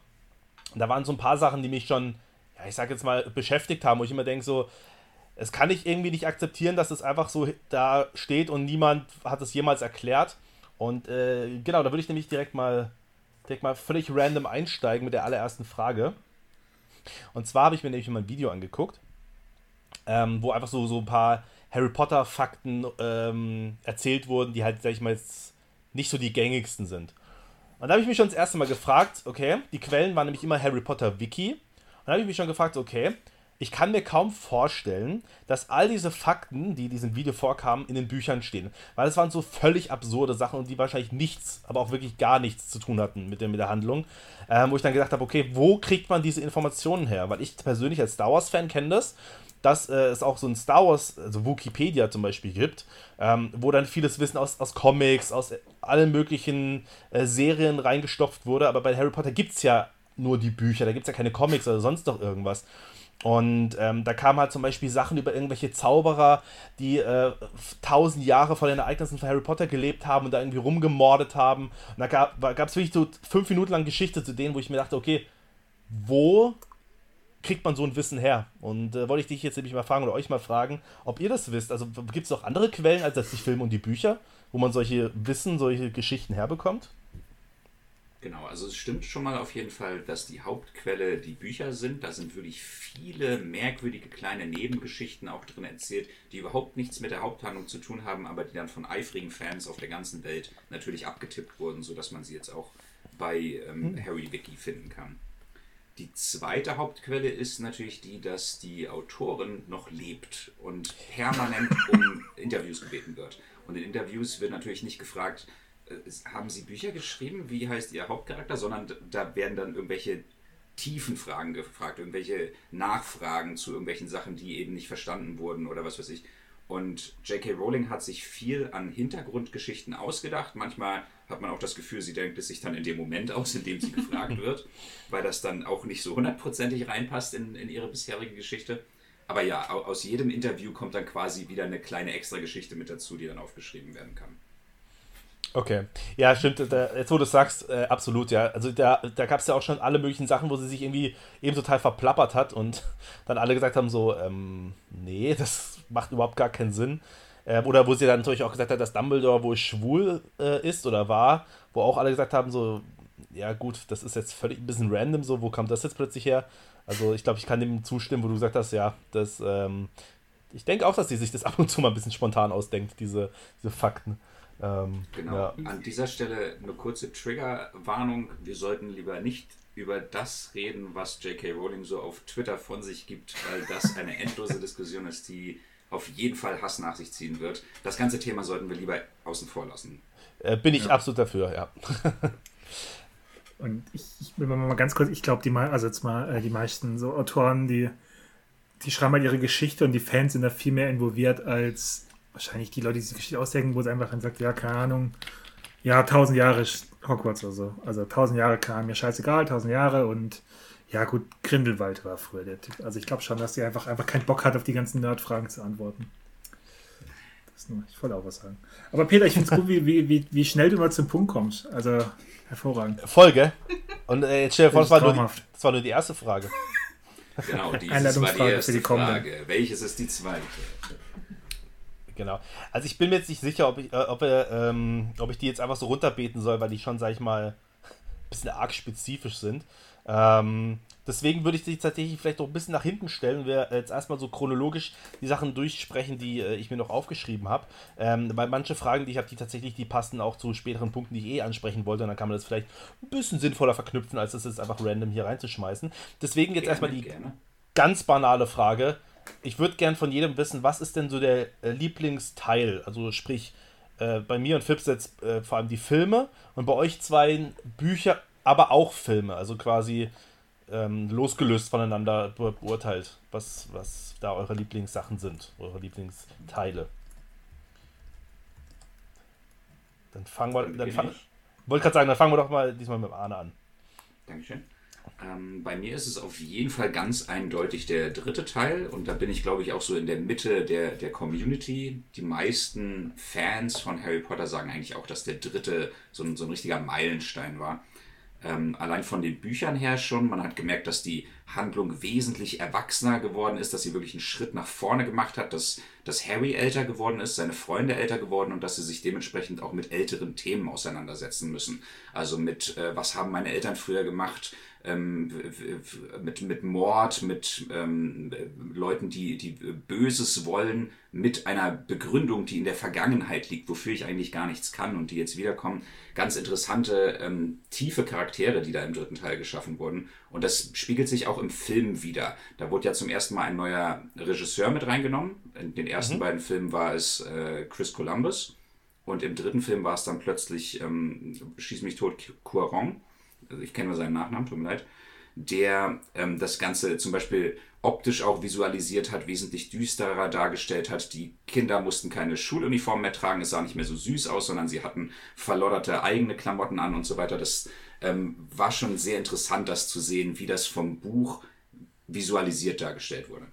Und da waren so ein paar Sachen, die mich schon, ja, ich sag jetzt mal, beschäftigt haben, wo ich immer denke, so, es kann ich irgendwie nicht akzeptieren, dass es einfach so da steht und niemand hat es jemals erklärt. Und äh, genau, da würde ich nämlich direkt mal, direkt mal völlig random einsteigen mit der allerersten Frage. Und zwar habe ich mir nämlich mal ein Video angeguckt, ähm, wo einfach so, so ein paar Harry Potter-Fakten ähm, erzählt wurden, die halt, sag ich mal, jetzt nicht so die gängigsten sind. Und da habe ich mich schon das erste Mal gefragt, okay, die Quellen waren nämlich immer Harry Potter Wiki. Und da habe ich mich schon gefragt, okay, ich kann mir kaum vorstellen, dass all diese Fakten, die in diesem Video vorkamen, in den Büchern stehen. Weil es waren so völlig absurde Sachen und die wahrscheinlich nichts, aber auch wirklich gar nichts zu tun hatten mit der, mit der Handlung. Ähm, wo ich dann gedacht habe, okay, wo kriegt man diese Informationen her? Weil ich persönlich als Star Wars-Fan kenne das, dass äh, es auch so ein Star Wars, also Wikipedia zum Beispiel gibt, ähm, wo dann vieles Wissen aus, aus Comics, aus allen möglichen äh, Serien reingestopft wurde. Aber bei Harry Potter gibt es ja nur die Bücher, da gibt es ja keine Comics oder sonst noch irgendwas. Und ähm, da kamen halt zum Beispiel Sachen über irgendwelche Zauberer, die äh, tausend Jahre vor den Ereignissen von Harry Potter gelebt haben und da irgendwie rumgemordet haben. Und da gab es wirklich so fünf Minuten lang Geschichte zu denen, wo ich mir dachte, okay, wo kriegt man so ein Wissen her? Und äh, wollte ich dich jetzt nämlich mal fragen oder euch mal fragen, ob ihr das wisst. Also gibt es noch andere Quellen als die Filme und die Bücher, wo man solche Wissen, solche Geschichten herbekommt? Genau, also es stimmt schon mal auf jeden Fall, dass die Hauptquelle die Bücher sind. Da sind wirklich viele merkwürdige kleine Nebengeschichten auch drin erzählt, die überhaupt nichts mit der Haupthandlung zu tun haben, aber die dann von eifrigen Fans auf der ganzen Welt natürlich abgetippt wurden, sodass man sie jetzt auch bei ähm, hm. Harry Wiki finden kann. Die zweite Hauptquelle ist natürlich die, dass die Autorin noch lebt und permanent um Interviews gebeten wird. Und in Interviews wird natürlich nicht gefragt, äh, haben Sie Bücher geschrieben? Wie heißt Ihr Hauptcharakter? Sondern da werden dann irgendwelche tiefen Fragen gefragt, irgendwelche Nachfragen zu irgendwelchen Sachen, die eben nicht verstanden wurden oder was weiß ich. Und J.K. Rowling hat sich viel an Hintergrundgeschichten ausgedacht. Manchmal hat man auch das Gefühl, sie denkt es sich dann in dem Moment aus, in dem sie gefragt wird, weil das dann auch nicht so hundertprozentig reinpasst in, in ihre bisherige Geschichte. Aber ja, aus jedem Interview kommt dann quasi wieder eine kleine extra Geschichte mit dazu, die dann aufgeschrieben werden kann. Okay. Ja, stimmt. Jetzt, wo du sagst, äh, absolut, ja. Also da, da gab es ja auch schon alle möglichen Sachen, wo sie sich irgendwie eben total verplappert hat und dann alle gesagt haben: so, ähm, nee, das macht überhaupt gar keinen Sinn. Äh, oder wo sie dann natürlich auch gesagt hat, dass Dumbledore wohl schwul äh, ist oder war, wo auch alle gesagt haben: so, ja, gut, das ist jetzt völlig ein bisschen random, so, wo kam das jetzt plötzlich her? Also ich glaube, ich kann dem zustimmen, wo du gesagt hast, ja, das, ähm, ich denke auch, dass sie sich das ab und zu mal ein bisschen spontan ausdenkt, diese, diese Fakten. Ähm, genau. Ja. An dieser Stelle eine kurze Triggerwarnung. Wir sollten lieber nicht über das reden, was J.K. Rowling so auf Twitter von sich gibt, weil das eine endlose Diskussion ist, die auf jeden Fall Hass nach sich ziehen wird. Das ganze Thema sollten wir lieber außen vor lassen. Äh, bin ich ja. absolut dafür, ja. Und ich, ich will mal ganz kurz, ich glaube, die, also jetzt mal, äh, die meisten so Autoren, die, die schreiben halt ihre Geschichte und die Fans sind da viel mehr involviert als wahrscheinlich die Leute, die sich Geschichte ausdenken, wo sie einfach dann sagt, ja, keine Ahnung, ja, tausend Jahre Hogwarts oder so. Also tausend Jahre kam mir scheißegal, tausend Jahre und ja gut, Grindelwald war früher der Typ. Also ich glaube schon, dass die einfach, einfach keinen Bock hat, auf die ganzen Nerdfragen zu antworten. Das nur, ich wollte auch was sagen. Aber Peter, ich finde es gut, wie, wie, wie, schnell du mal zum Punkt kommst. Also hervorragend. Folge. Und äh, jetzt stell dir vor, das war, nur die, das war nur die erste Frage. Genau, dieses war die erste die Frage. Welches ist die zweite? Genau. Also ich bin mir jetzt nicht sicher, ob ich, äh, ob, äh, ähm, ob ich die jetzt einfach so runterbeten soll, weil die schon, sag ich mal, ein bisschen arg spezifisch sind. Ähm, deswegen würde ich die tatsächlich vielleicht noch ein bisschen nach hinten stellen wir jetzt erstmal so chronologisch die Sachen durchsprechen, die äh, ich mir noch aufgeschrieben habe. Ähm, weil manche Fragen, die ich habe, die tatsächlich, die passen auch zu späteren Punkten, die ich eh ansprechen wollte. Und dann kann man das vielleicht ein bisschen sinnvoller verknüpfen, als das jetzt einfach random hier reinzuschmeißen. Deswegen jetzt gerne, erstmal die gerne. ganz banale Frage ich würde gern von jedem wissen, was ist denn so der äh, Lieblingsteil? Also sprich, äh, bei mir und Fips jetzt äh, vor allem die Filme und bei euch zwei Bücher, aber auch Filme. Also quasi ähm, losgelöst voneinander be beurteilt, was, was da eure Lieblingssachen sind, eure Lieblingsteile. Dann fangen wir. Dann fang, wollte gerade sagen, dann fangen wir doch mal diesmal mit Arne an. Dankeschön. Ähm, bei mir ist es auf jeden Fall ganz eindeutig der dritte Teil und da bin ich, glaube ich, auch so in der Mitte der, der Community. Die meisten Fans von Harry Potter sagen eigentlich auch, dass der dritte so ein, so ein richtiger Meilenstein war. Ähm, allein von den Büchern her schon. Man hat gemerkt, dass die Handlung wesentlich erwachsener geworden ist, dass sie wirklich einen Schritt nach vorne gemacht hat, dass, dass Harry älter geworden ist, seine Freunde älter geworden und dass sie sich dementsprechend auch mit älteren Themen auseinandersetzen müssen. Also mit, äh, was haben meine Eltern früher gemacht, ähm, mit, mit Mord, mit ähm, Leuten, die, die Böses wollen, mit einer Begründung, die in der Vergangenheit liegt, wofür ich eigentlich gar nichts kann und die jetzt wiederkommen. Ganz interessante, ähm, tiefe Charaktere, die da im dritten Teil geschaffen wurden. Und das spiegelt sich auch im Film wieder. Da wurde ja zum ersten Mal ein neuer Regisseur mit reingenommen. In den ersten mhm. beiden Filmen war es äh, Chris Columbus. Und im dritten Film war es dann plötzlich ähm, Schieß mich tot, Cuaron ich kenne nur seinen Nachnamen, tut mir leid, der ähm, das Ganze zum Beispiel optisch auch visualisiert hat, wesentlich düsterer dargestellt hat. Die Kinder mussten keine Schuluniform mehr tragen, es sah nicht mehr so süß aus, sondern sie hatten verlodderte eigene Klamotten an und so weiter. Das ähm, war schon sehr interessant, das zu sehen, wie das vom Buch visualisiert dargestellt wurde.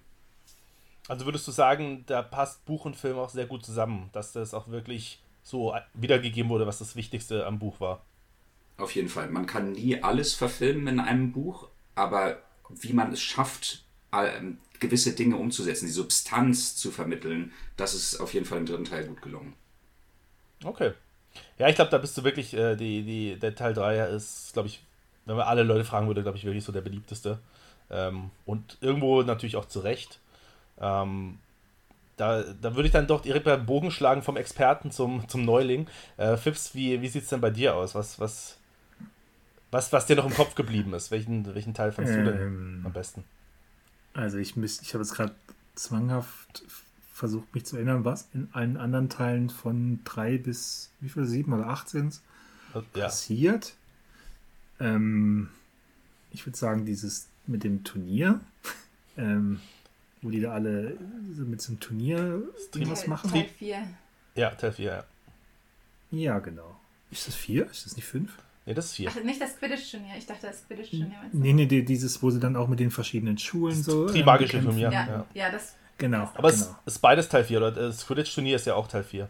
Also würdest du sagen, da passt Buch und Film auch sehr gut zusammen, dass das auch wirklich so wiedergegeben wurde, was das Wichtigste am Buch war? Auf jeden Fall. Man kann nie alles verfilmen in einem Buch, aber wie man es schafft, ähm, gewisse Dinge umzusetzen, die Substanz zu vermitteln, das ist auf jeden Fall im dritten Teil gut gelungen. Okay. Ja, ich glaube, da bist du wirklich, äh, die, die, der Teil 3 ist, glaube ich, wenn man alle Leute fragen würde, glaube ich, wirklich so der beliebteste. Ähm, und irgendwo natürlich auch zu Recht. Ähm, da, da würde ich dann doch direkt beim Bogen schlagen vom Experten zum, zum Neuling. Äh, Fips, wie, wie sieht es denn bei dir aus? Was, was, was, was dir noch im Kopf geblieben ist? Welchen, welchen Teil fandest ähm, du denn ähm, am besten? Also ich müsste, ich habe jetzt gerade zwanghaft versucht mich zu erinnern, was in allen anderen Teilen von drei bis wie viel, sieben oder acht sind ja. passiert. Ähm, ich würde sagen, dieses mit dem Turnier, ähm, wo die da alle so mit so einem Turnier was machen. Teil 4. Ja, Teil 4, ja. Ja, genau. Ist das 4? Ist das nicht 5? Nee, das ist 4. Ach, nicht das Quidditch-Turnier. Ich dachte, das Quidditch-Turnier. Nee, nee, dieses, wo sie dann auch mit den verschiedenen Schulen das so. Trimagische ähm, Turnier. Ja, ja. ja, das Genau. Aber genau. es ist beides Teil 4, oder? Das Quidditch-Turnier ist ja auch Teil 4.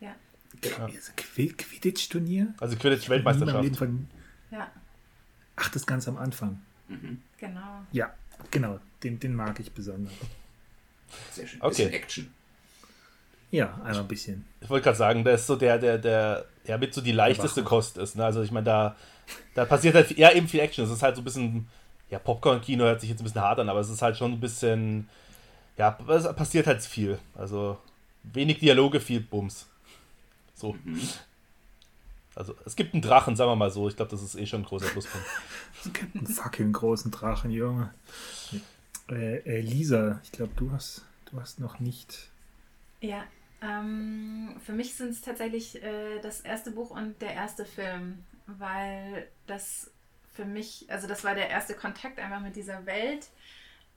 Ja. ja. Quidditch-Turnier? Also Quidditch-Weltmeisterschaft. Ja. Ach, das ganz am Anfang. Mhm. Genau. Ja, genau. Den, den mag ich besonders. Sehr schön. Okay. Bisschen Action. Ja, einmal ein bisschen. Ich wollte gerade sagen, der ist so der, der, der, ja, mit so die leichteste Kost ist. Ne? Also ich meine, da, da passiert halt ja eben viel Action. Es ist halt so ein bisschen, ja, Popcorn-Kino hört sich jetzt ein bisschen hart an, aber es ist halt schon ein bisschen ja, es passiert halt viel. Also wenig Dialoge, viel Bums. So. Mhm. Also es gibt einen Drachen, sagen wir mal so. Ich glaube, das ist eh schon ein großer Pluspunkt. es gibt einen fucking großen Drachen, Junge. Äh, äh, Lisa, ich glaube, du hast, du hast noch nicht. Ja, ähm, für mich sind es tatsächlich äh, das erste Buch und der erste Film, weil das für mich, also das war der erste Kontakt einfach mit dieser Welt.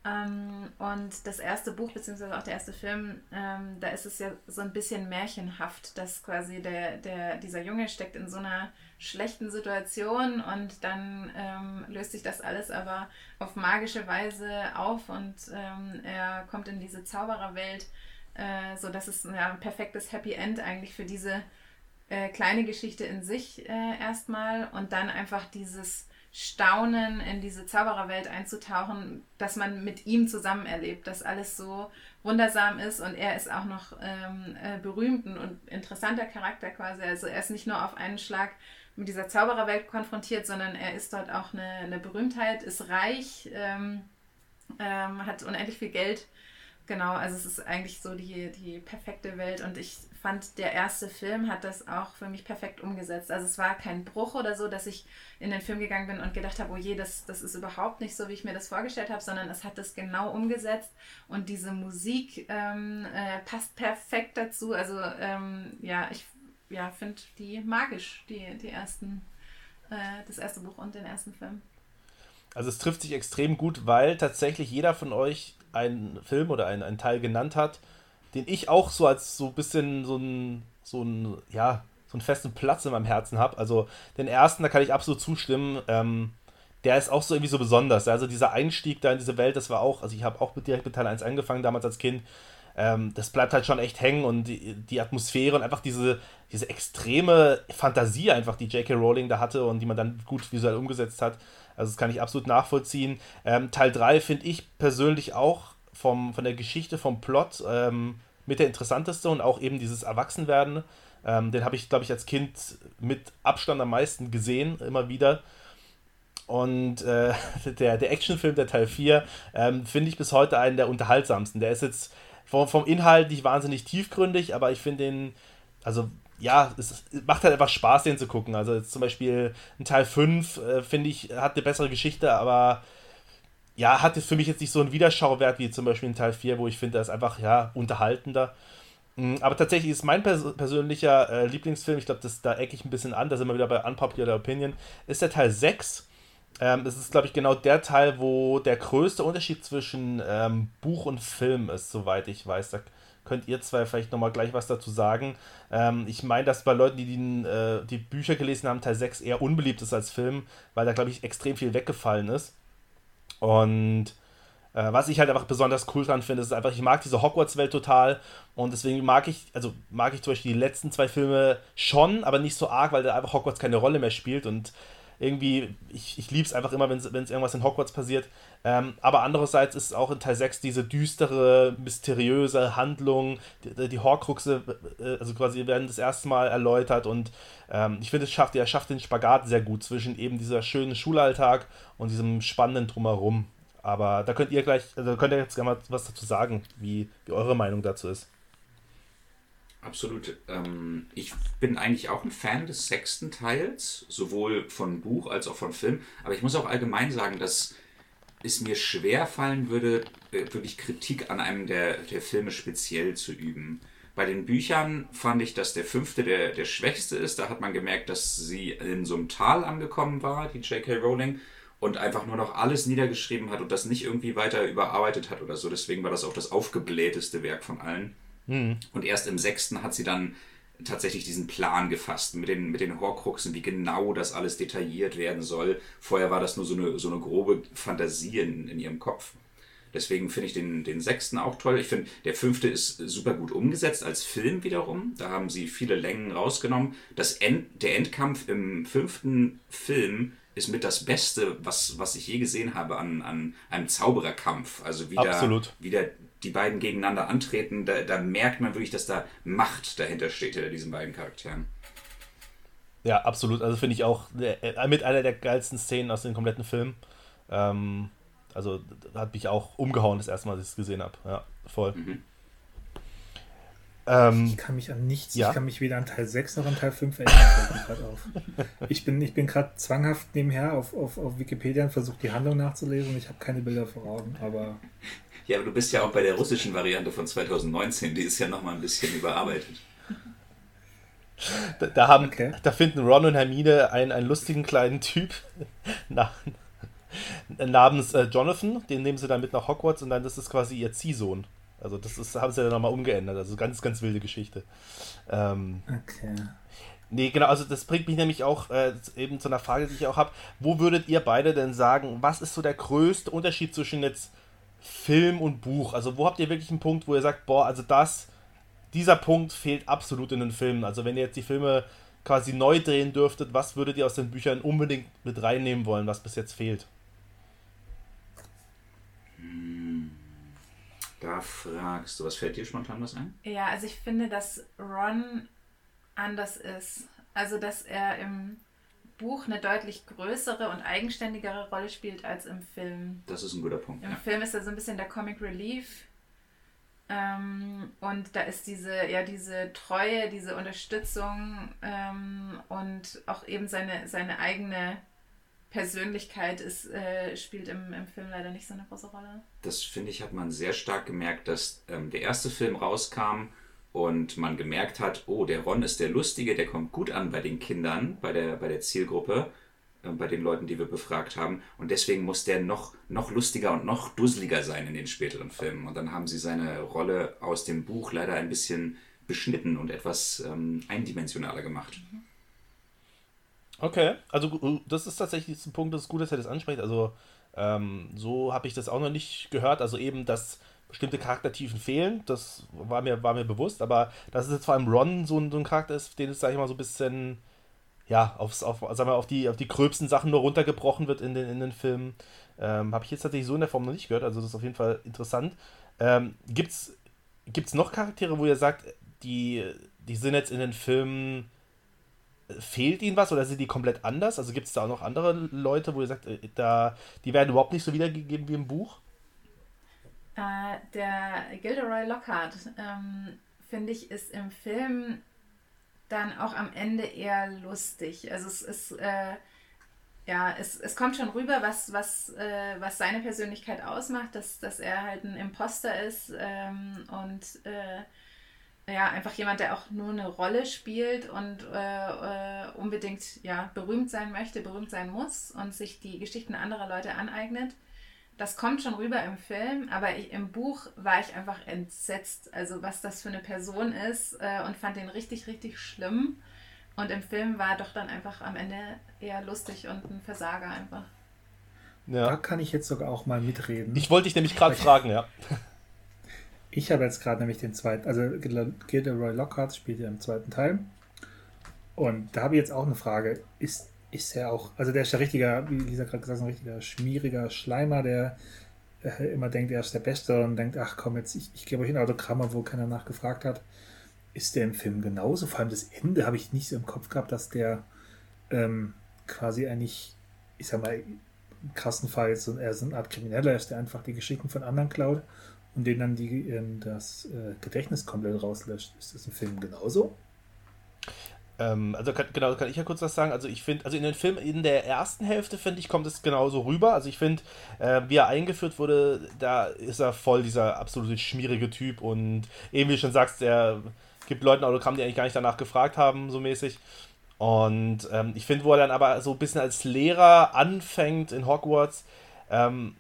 Ähm, und das erste Buch, beziehungsweise auch der erste Film, ähm, da ist es ja so ein bisschen märchenhaft, dass quasi der, der, dieser Junge steckt in so einer schlechten Situation und dann ähm, löst sich das alles aber auf magische Weise auf und ähm, er kommt in diese Zaubererwelt, äh, so dass es ja, ein perfektes Happy End eigentlich für diese äh, kleine Geschichte in sich äh, erstmal und dann einfach dieses Staunen in diese Zaubererwelt einzutauchen, dass man mit ihm zusammen erlebt, dass alles so wundersam ist und er ist auch noch ähm, äh, berühmt und interessanter Charakter quasi. Also er ist nicht nur auf einen Schlag mit dieser Zaubererwelt konfrontiert, sondern er ist dort auch eine, eine Berühmtheit, ist reich, ähm, ähm, hat unendlich viel Geld. Genau, also es ist eigentlich so die, die perfekte Welt und ich fand, der erste Film hat das auch für mich perfekt umgesetzt. Also es war kein Bruch oder so, dass ich in den Film gegangen bin und gedacht habe, oh je, das, das ist überhaupt nicht so, wie ich mir das vorgestellt habe, sondern es hat das genau umgesetzt und diese Musik ähm, äh, passt perfekt dazu. Also ähm, ja, ich ja, finde die magisch, die, die ersten, äh, das erste Buch und den ersten Film. Also es trifft sich extrem gut, weil tatsächlich jeder von euch einen Film oder einen, einen Teil genannt hat, den ich auch so als so ein bisschen so ein, so ein, ja, so einen festen Platz in meinem Herzen habe. Also den ersten, da kann ich absolut zustimmen. Ähm, der ist auch so irgendwie so besonders. Also dieser Einstieg da in diese Welt, das war auch, also ich habe auch direkt mit Teil 1 angefangen, damals als Kind. Ähm, das bleibt halt schon echt hängen und die, die, Atmosphäre und einfach diese, diese extreme Fantasie einfach, die J.K. Rowling da hatte und die man dann gut visuell umgesetzt hat. Also das kann ich absolut nachvollziehen. Ähm, Teil 3 finde ich persönlich auch vom, von der Geschichte, vom Plot ähm, mit der interessanteste und auch eben dieses Erwachsenwerden. Ähm, den habe ich, glaube ich, als Kind mit Abstand am meisten gesehen, immer wieder. Und äh, der, der Actionfilm, der Teil 4, ähm, finde ich bis heute einen der unterhaltsamsten. Der ist jetzt vom, vom Inhalt nicht wahnsinnig tiefgründig, aber ich finde den, also ja, es macht halt einfach Spaß, den zu gucken. Also jetzt zum Beispiel ein Teil 5, äh, finde ich, hat eine bessere Geschichte, aber ja, hat es für mich jetzt nicht so einen Wiederschauwert wie zum Beispiel in Teil 4, wo ich finde, das ist einfach, ja, unterhaltender. Mm, aber tatsächlich ist mein pers persönlicher äh, Lieblingsfilm, ich glaube, da ecke ich ein bisschen an, da sind wir wieder bei Unpopular Opinion, ist der Teil 6. Ähm, das ist, glaube ich, genau der Teil, wo der größte Unterschied zwischen ähm, Buch und Film ist, soweit ich weiß. Da könnt ihr zwei vielleicht nochmal gleich was dazu sagen. Ähm, ich meine, dass bei Leuten, die die, äh, die Bücher gelesen haben, Teil 6 eher unbeliebt ist als Film, weil da, glaube ich, extrem viel weggefallen ist. Und äh, was ich halt einfach besonders cool dran finde, ist einfach, ich mag diese Hogwarts-Welt total und deswegen mag ich, also mag ich zum Beispiel die letzten zwei Filme schon, aber nicht so arg, weil da einfach Hogwarts keine Rolle mehr spielt und irgendwie, ich, ich liebe es einfach immer, wenn es irgendwas in Hogwarts passiert. Ähm, aber andererseits ist auch in Teil 6 diese düstere, mysteriöse Handlung, die, die Horcruxe, äh, also quasi werden das erste Mal erläutert und ähm, ich finde, es schafft, er schafft den Spagat sehr gut zwischen eben dieser schönen Schulalltag und diesem spannenden Drumherum. Aber da könnt ihr gleich, also könnt ihr jetzt gerne mal was dazu sagen, wie, wie eure Meinung dazu ist. Absolut. Ähm, ich bin eigentlich auch ein Fan des sechsten Teils, sowohl von Buch als auch von Film. Aber ich muss auch allgemein sagen, dass es mir schwer fallen würde, äh, wirklich Kritik an einem der, der Filme speziell zu üben. Bei den Büchern fand ich, dass der fünfte der, der schwächste ist. Da hat man gemerkt, dass sie in so einem Tal angekommen war, die J.K. Rowling, und einfach nur noch alles niedergeschrieben hat und das nicht irgendwie weiter überarbeitet hat oder so. Deswegen war das auch das aufgeblähteste Werk von allen. Mhm. Und erst im sechsten hat sie dann tatsächlich diesen Plan gefasst mit den, mit den Horcruxen, wie genau das alles detailliert werden soll. Vorher war das nur so eine, so eine grobe Fantasie in, in ihrem Kopf. Deswegen finde ich den, den sechsten auch toll. Ich finde, der fünfte ist super gut umgesetzt als Film wiederum. Da haben sie viele Längen rausgenommen. Das End, der Endkampf im fünften Film ist mit das Beste, was, was ich je gesehen habe an, an einem Zaubererkampf. Also wieder, Absolut. wieder die beiden gegeneinander antreten, da, da merkt man wirklich, dass da Macht dahinter steht, hinter diesen beiden Charakteren. Ja, absolut. Also finde ich auch äh, mit einer der geilsten Szenen aus dem kompletten Film. Ähm, also hat mich auch umgehauen, das erste Mal, dass ich es gesehen habe. Ja, voll. Mhm. Ähm, ich kann mich an nichts, ja? ich kann mich weder an Teil 6 noch an Teil 5 erinnern. auf. Ich bin, ich bin gerade zwanghaft nebenher auf, auf, auf Wikipedia und versuche die Handlung nachzulesen. Ich habe keine Bilder vor Augen, aber ja, aber du bist ja auch bei der russischen Variante von 2019, die ist ja nochmal ein bisschen überarbeitet. Da, da haben, okay. da finden Ron und Hermine einen, einen lustigen kleinen Typ nach, namens äh, Jonathan, den nehmen sie dann mit nach Hogwarts und dann das ist quasi ihr Ziehsohn. Also das ist, haben sie dann nochmal umgeändert. Also ganz, ganz wilde Geschichte. Ähm, okay. Nee, genau, also das bringt mich nämlich auch äh, eben zu einer Frage, die ich auch habe. Wo würdet ihr beide denn sagen, was ist so der größte Unterschied zwischen jetzt Film und Buch? Also wo habt ihr wirklich einen Punkt, wo ihr sagt, boah, also das, dieser Punkt fehlt absolut in den Filmen. Also wenn ihr jetzt die Filme quasi neu drehen dürftet, was würdet ihr aus den Büchern unbedingt mit reinnehmen wollen, was bis jetzt fehlt? Hm. Da fragst du, was fällt dir spontan was ein? Ja, also ich finde, dass Ron anders ist. Also dass er im Buch eine deutlich größere und eigenständigere Rolle spielt als im Film. Das ist ein guter Punkt. Im ja. Film ist er so ein bisschen der Comic Relief. Ähm, und da ist diese, ja, diese Treue, diese Unterstützung ähm, und auch eben seine, seine eigene Persönlichkeit ist, äh, spielt im, im Film leider nicht so eine große Rolle. Das finde ich, hat man sehr stark gemerkt, dass ähm, der erste Film rauskam und man gemerkt hat, oh, der Ron ist der Lustige, der kommt gut an bei den Kindern, bei der, bei der Zielgruppe, äh, bei den Leuten, die wir befragt haben. Und deswegen muss der noch, noch lustiger und noch dusseliger sein in den späteren Filmen. Und dann haben sie seine Rolle aus dem Buch leider ein bisschen beschnitten und etwas ähm, eindimensionaler gemacht. Okay, also das ist tatsächlich ein Punkt, das ist gut, dass er das anspricht. Also ähm, so habe ich das auch noch nicht gehört. Also eben, dass bestimmte Charaktertiefen fehlen, das war mir, war mir bewusst, aber dass es jetzt vor allem Ron so ein, so ein Charakter ist, den es, sag ich mal, so ein bisschen, ja, aufs, auf, sagen wir, auf, die, auf die gröbsten Sachen nur runtergebrochen wird in den, in den Filmen, ähm, habe ich jetzt tatsächlich so in der Form noch nicht gehört, also das ist auf jeden Fall interessant. Ähm, Gibt es noch Charaktere, wo ihr sagt, die, die sind jetzt in den Filmen, fehlt ihnen was oder sind die komplett anders? Also gibt es da auch noch andere Leute, wo ihr sagt, äh, da, die werden überhaupt nicht so wiedergegeben wie im Buch? Äh, der Gilderoy Lockhart, ähm, finde ich, ist im Film dann auch am Ende eher lustig. Also es ist, äh, ja, es, es kommt schon rüber, was, was, äh, was seine Persönlichkeit ausmacht, dass, dass er halt ein Imposter ist ähm, und äh, ja, einfach jemand, der auch nur eine Rolle spielt und äh, äh, unbedingt ja, berühmt sein möchte, berühmt sein muss und sich die Geschichten anderer Leute aneignet das kommt schon rüber im Film, aber ich, im Buch war ich einfach entsetzt, also was das für eine Person ist äh, und fand den richtig, richtig schlimm. Und im Film war doch dann einfach am Ende eher lustig und ein Versager einfach. Ja. Da kann ich jetzt sogar auch mal mitreden. Ich wollte dich nämlich gerade fragen, ja. Ich habe jetzt gerade nämlich den zweiten, also Gilderoy Lockhart spielt ja im zweiten Teil. Und da habe ich jetzt auch eine Frage. Ist ist ja auch, also der ist ja richtiger, wie Lisa gerade gesagt hat, ein richtiger schmieriger Schleimer, der äh, immer denkt, er ist der Beste und denkt, ach komm, jetzt, ich, ich gebe euch ein Autogramm, wo keiner nachgefragt hat. Ist der im Film genauso? Vor allem das Ende habe ich nicht so im Kopf gehabt, dass der ähm, quasi eigentlich, ich sag mal, im krassen Fall jetzt so, er so eine Art Krimineller ist, der einfach die Geschichten von anderen klaut und denen dann die, das äh, Gedächtnis komplett rauslöscht. Ist das im Film genauso? Ähm, also kann, genau, kann ich ja kurz was sagen. Also ich finde, also in den Film, in der ersten Hälfte, finde ich, kommt es genauso rüber. Also ich finde, äh, wie er eingeführt wurde, da ist er voll dieser absolute schmierige Typ und eben wie du schon sagst, er gibt Leuten Autogramm, die eigentlich gar nicht danach gefragt haben, so mäßig. Und ähm, ich finde, wo er dann aber so ein bisschen als Lehrer anfängt in Hogwarts, ähm,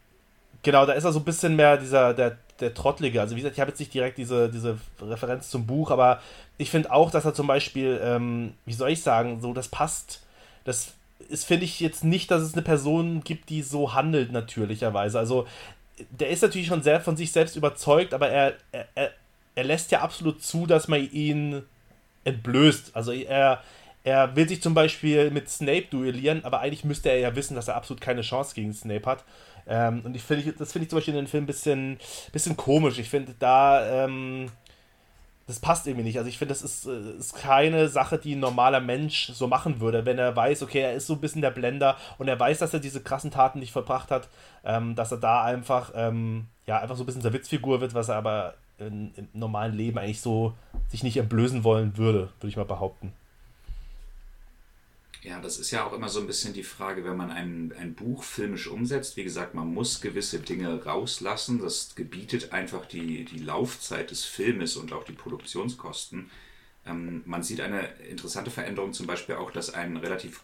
genau, da ist er so ein bisschen mehr dieser, der, der Trottlige. Also wie gesagt, ich habe jetzt nicht direkt diese, diese Referenz zum Buch, aber ich finde auch, dass er zum Beispiel, ähm, wie soll ich sagen, so, das passt. Das ist, finde ich jetzt nicht, dass es eine Person gibt, die so handelt, natürlicherweise. Also, der ist natürlich schon sehr von sich selbst überzeugt, aber er, er, er lässt ja absolut zu, dass man ihn entblößt. Also, er, er will sich zum Beispiel mit Snape duellieren, aber eigentlich müsste er ja wissen, dass er absolut keine Chance gegen Snape hat. Ähm, und ich finde, das finde ich zum Beispiel in dem Film ein bisschen, bisschen komisch. Ich finde, da. Ähm, das passt irgendwie nicht. Also ich finde, das ist, äh, ist keine Sache, die ein normaler Mensch so machen würde, wenn er weiß, okay, er ist so ein bisschen der Blender und er weiß, dass er diese krassen Taten nicht vollbracht hat, ähm, dass er da einfach, ähm, ja, einfach so ein bisschen zur Witzfigur wird, was er aber im normalen Leben eigentlich so sich nicht entblößen wollen würde, würde ich mal behaupten. Ja, das ist ja auch immer so ein bisschen die Frage, wenn man ein, ein Buch filmisch umsetzt. Wie gesagt, man muss gewisse Dinge rauslassen. Das gebietet einfach die, die Laufzeit des Filmes und auch die Produktionskosten. Ähm, man sieht eine interessante Veränderung, zum Beispiel auch, dass ein relativ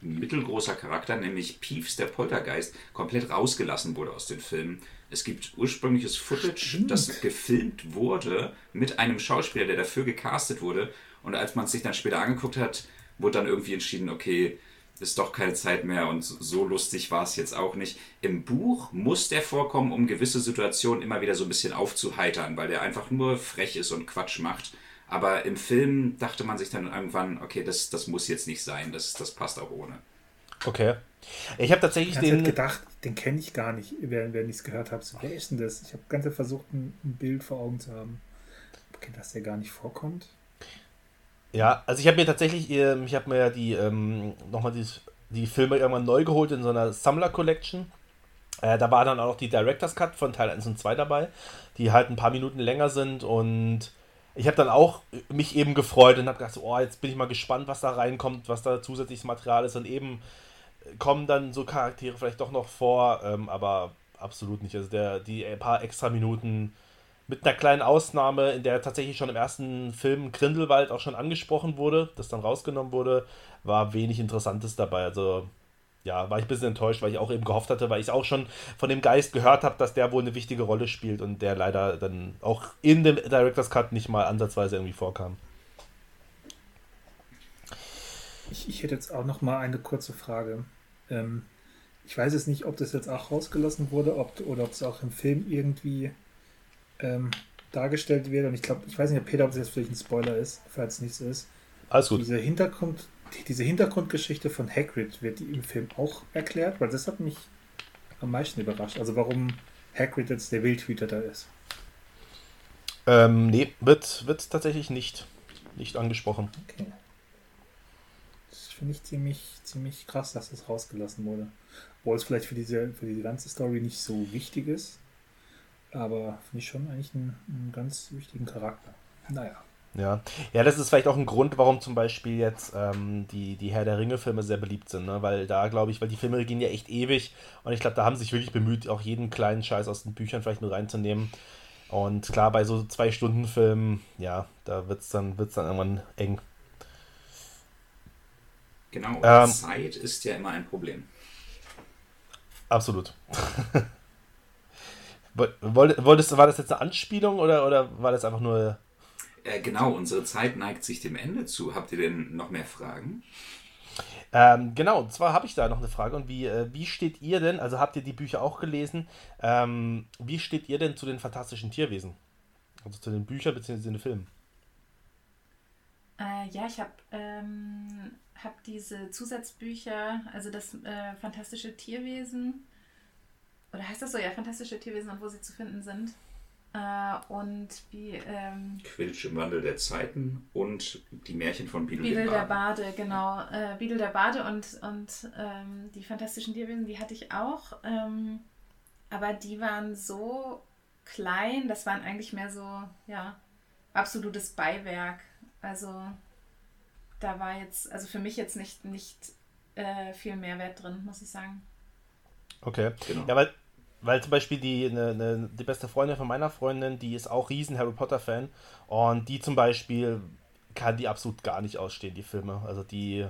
mittelgroßer Charakter, nämlich Peeves der Poltergeist, komplett rausgelassen wurde aus den Filmen. Es gibt ursprüngliches Footage, Stimmt. das gefilmt wurde mit einem Schauspieler, der dafür gecastet wurde. Und als man es sich dann später angeguckt hat, wurde dann irgendwie entschieden, okay, ist doch keine Zeit mehr und so lustig war es jetzt auch nicht. Im Buch muss der vorkommen, um gewisse Situationen immer wieder so ein bisschen aufzuheitern, weil der einfach nur frech ist und Quatsch macht. Aber im Film dachte man sich dann irgendwann, okay, das, das muss jetzt nicht sein, das, das passt auch ohne. Okay. Ich habe tatsächlich ich den. gedacht, den kenne ich gar nicht, während, während ich es gehört habe. So, wer ist denn das? Ich habe ganz versucht, ein, ein, Bild vor Augen zu haben. Okay, dass der gar nicht vorkommt. Ja, also ich habe mir tatsächlich, ähm, ich habe mir ja die ähm, nochmal die, Filme irgendwann neu geholt in so einer Sammler Collection. Äh, da war dann auch die Director's Cut von Teil 1 und 2 dabei, die halt ein paar Minuten länger sind und ich habe dann auch mich eben gefreut und habe gedacht, oh, jetzt bin ich mal gespannt, was da reinkommt, was da zusätzliches Material ist und eben kommen dann so Charaktere vielleicht doch noch vor, ähm, aber absolut nicht. Also der, die paar extra Minuten mit einer kleinen Ausnahme, in der tatsächlich schon im ersten Film Grindelwald auch schon angesprochen wurde, das dann rausgenommen wurde, war wenig Interessantes dabei. Also ja, war ich ein bisschen enttäuscht, weil ich auch eben gehofft hatte, weil ich auch schon von dem Geist gehört habe, dass der wohl eine wichtige Rolle spielt und der leider dann auch in dem Director's Cut nicht mal ansatzweise irgendwie vorkam. Ich, ich hätte jetzt auch noch mal eine kurze Frage. Ähm, ich weiß jetzt nicht, ob das jetzt auch rausgelassen wurde ob, oder ob es auch im Film irgendwie ähm, dargestellt wird. Und ich glaube, ich weiß nicht, Peter, ob es jetzt vielleicht ein Spoiler ist, falls es nicht so ist. Alles gut. Diese, Hintergrund, diese Hintergrundgeschichte von Hagrid wird die im Film auch erklärt, weil das hat mich am meisten überrascht. Also warum Hagrid jetzt der Wildhüter da ist. Ähm, nee, wird, wird tatsächlich nicht, nicht angesprochen. Okay. Das finde ich ziemlich, ziemlich krass, dass das rausgelassen wurde. Obwohl es vielleicht für diese, für diese ganze Story nicht so wichtig ist. Aber finde ich schon eigentlich einen, einen ganz wichtigen Charakter. Naja. Ja. ja, das ist vielleicht auch ein Grund, warum zum Beispiel jetzt ähm, die, die Herr der Ringe-Filme sehr beliebt sind, ne? weil da glaube ich, weil die Filme gehen ja echt ewig und ich glaube, da haben sie sich wirklich bemüht, auch jeden kleinen Scheiß aus den Büchern vielleicht nur reinzunehmen. Und klar, bei so zwei Stunden Filmen, ja, da wird es dann, wird's dann irgendwann eng. Genau, ähm, Zeit ist ja immer ein Problem. Absolut. Wolltest, war das jetzt eine Anspielung oder, oder war das einfach nur. Äh, genau, unsere Zeit neigt sich dem Ende zu. Habt ihr denn noch mehr Fragen? Ähm, genau, und zwar habe ich da noch eine Frage. Und wie, äh, wie steht ihr denn, also habt ihr die Bücher auch gelesen, ähm, wie steht ihr denn zu den fantastischen Tierwesen? Also zu den Büchern bzw. den Filmen? Äh, ja, ich habe ähm, hab diese Zusatzbücher, also das äh, fantastische Tierwesen, oder heißt das so, ja, fantastische Tierwesen und wo sie zu finden sind. Äh, und wie. Ähm, Quilch im Wandel der Zeiten und die Märchen von Biedel, Biedel der Bade. genau. Äh, Biedel der Bade und, und ähm, die fantastischen Tierwesen, die hatte ich auch. Ähm, aber die waren so klein, das waren eigentlich mehr so, ja, absolutes Beiwerk. Also da war jetzt, also für mich jetzt nicht, nicht äh, viel Mehrwert drin, muss ich sagen. Okay. Genau. Ja, weil weil zum Beispiel die, ne, ne, die beste Freundin von meiner Freundin, die ist auch riesen Harry Potter-Fan und die zum Beispiel kann die absolut gar nicht ausstehen, die Filme. Also die,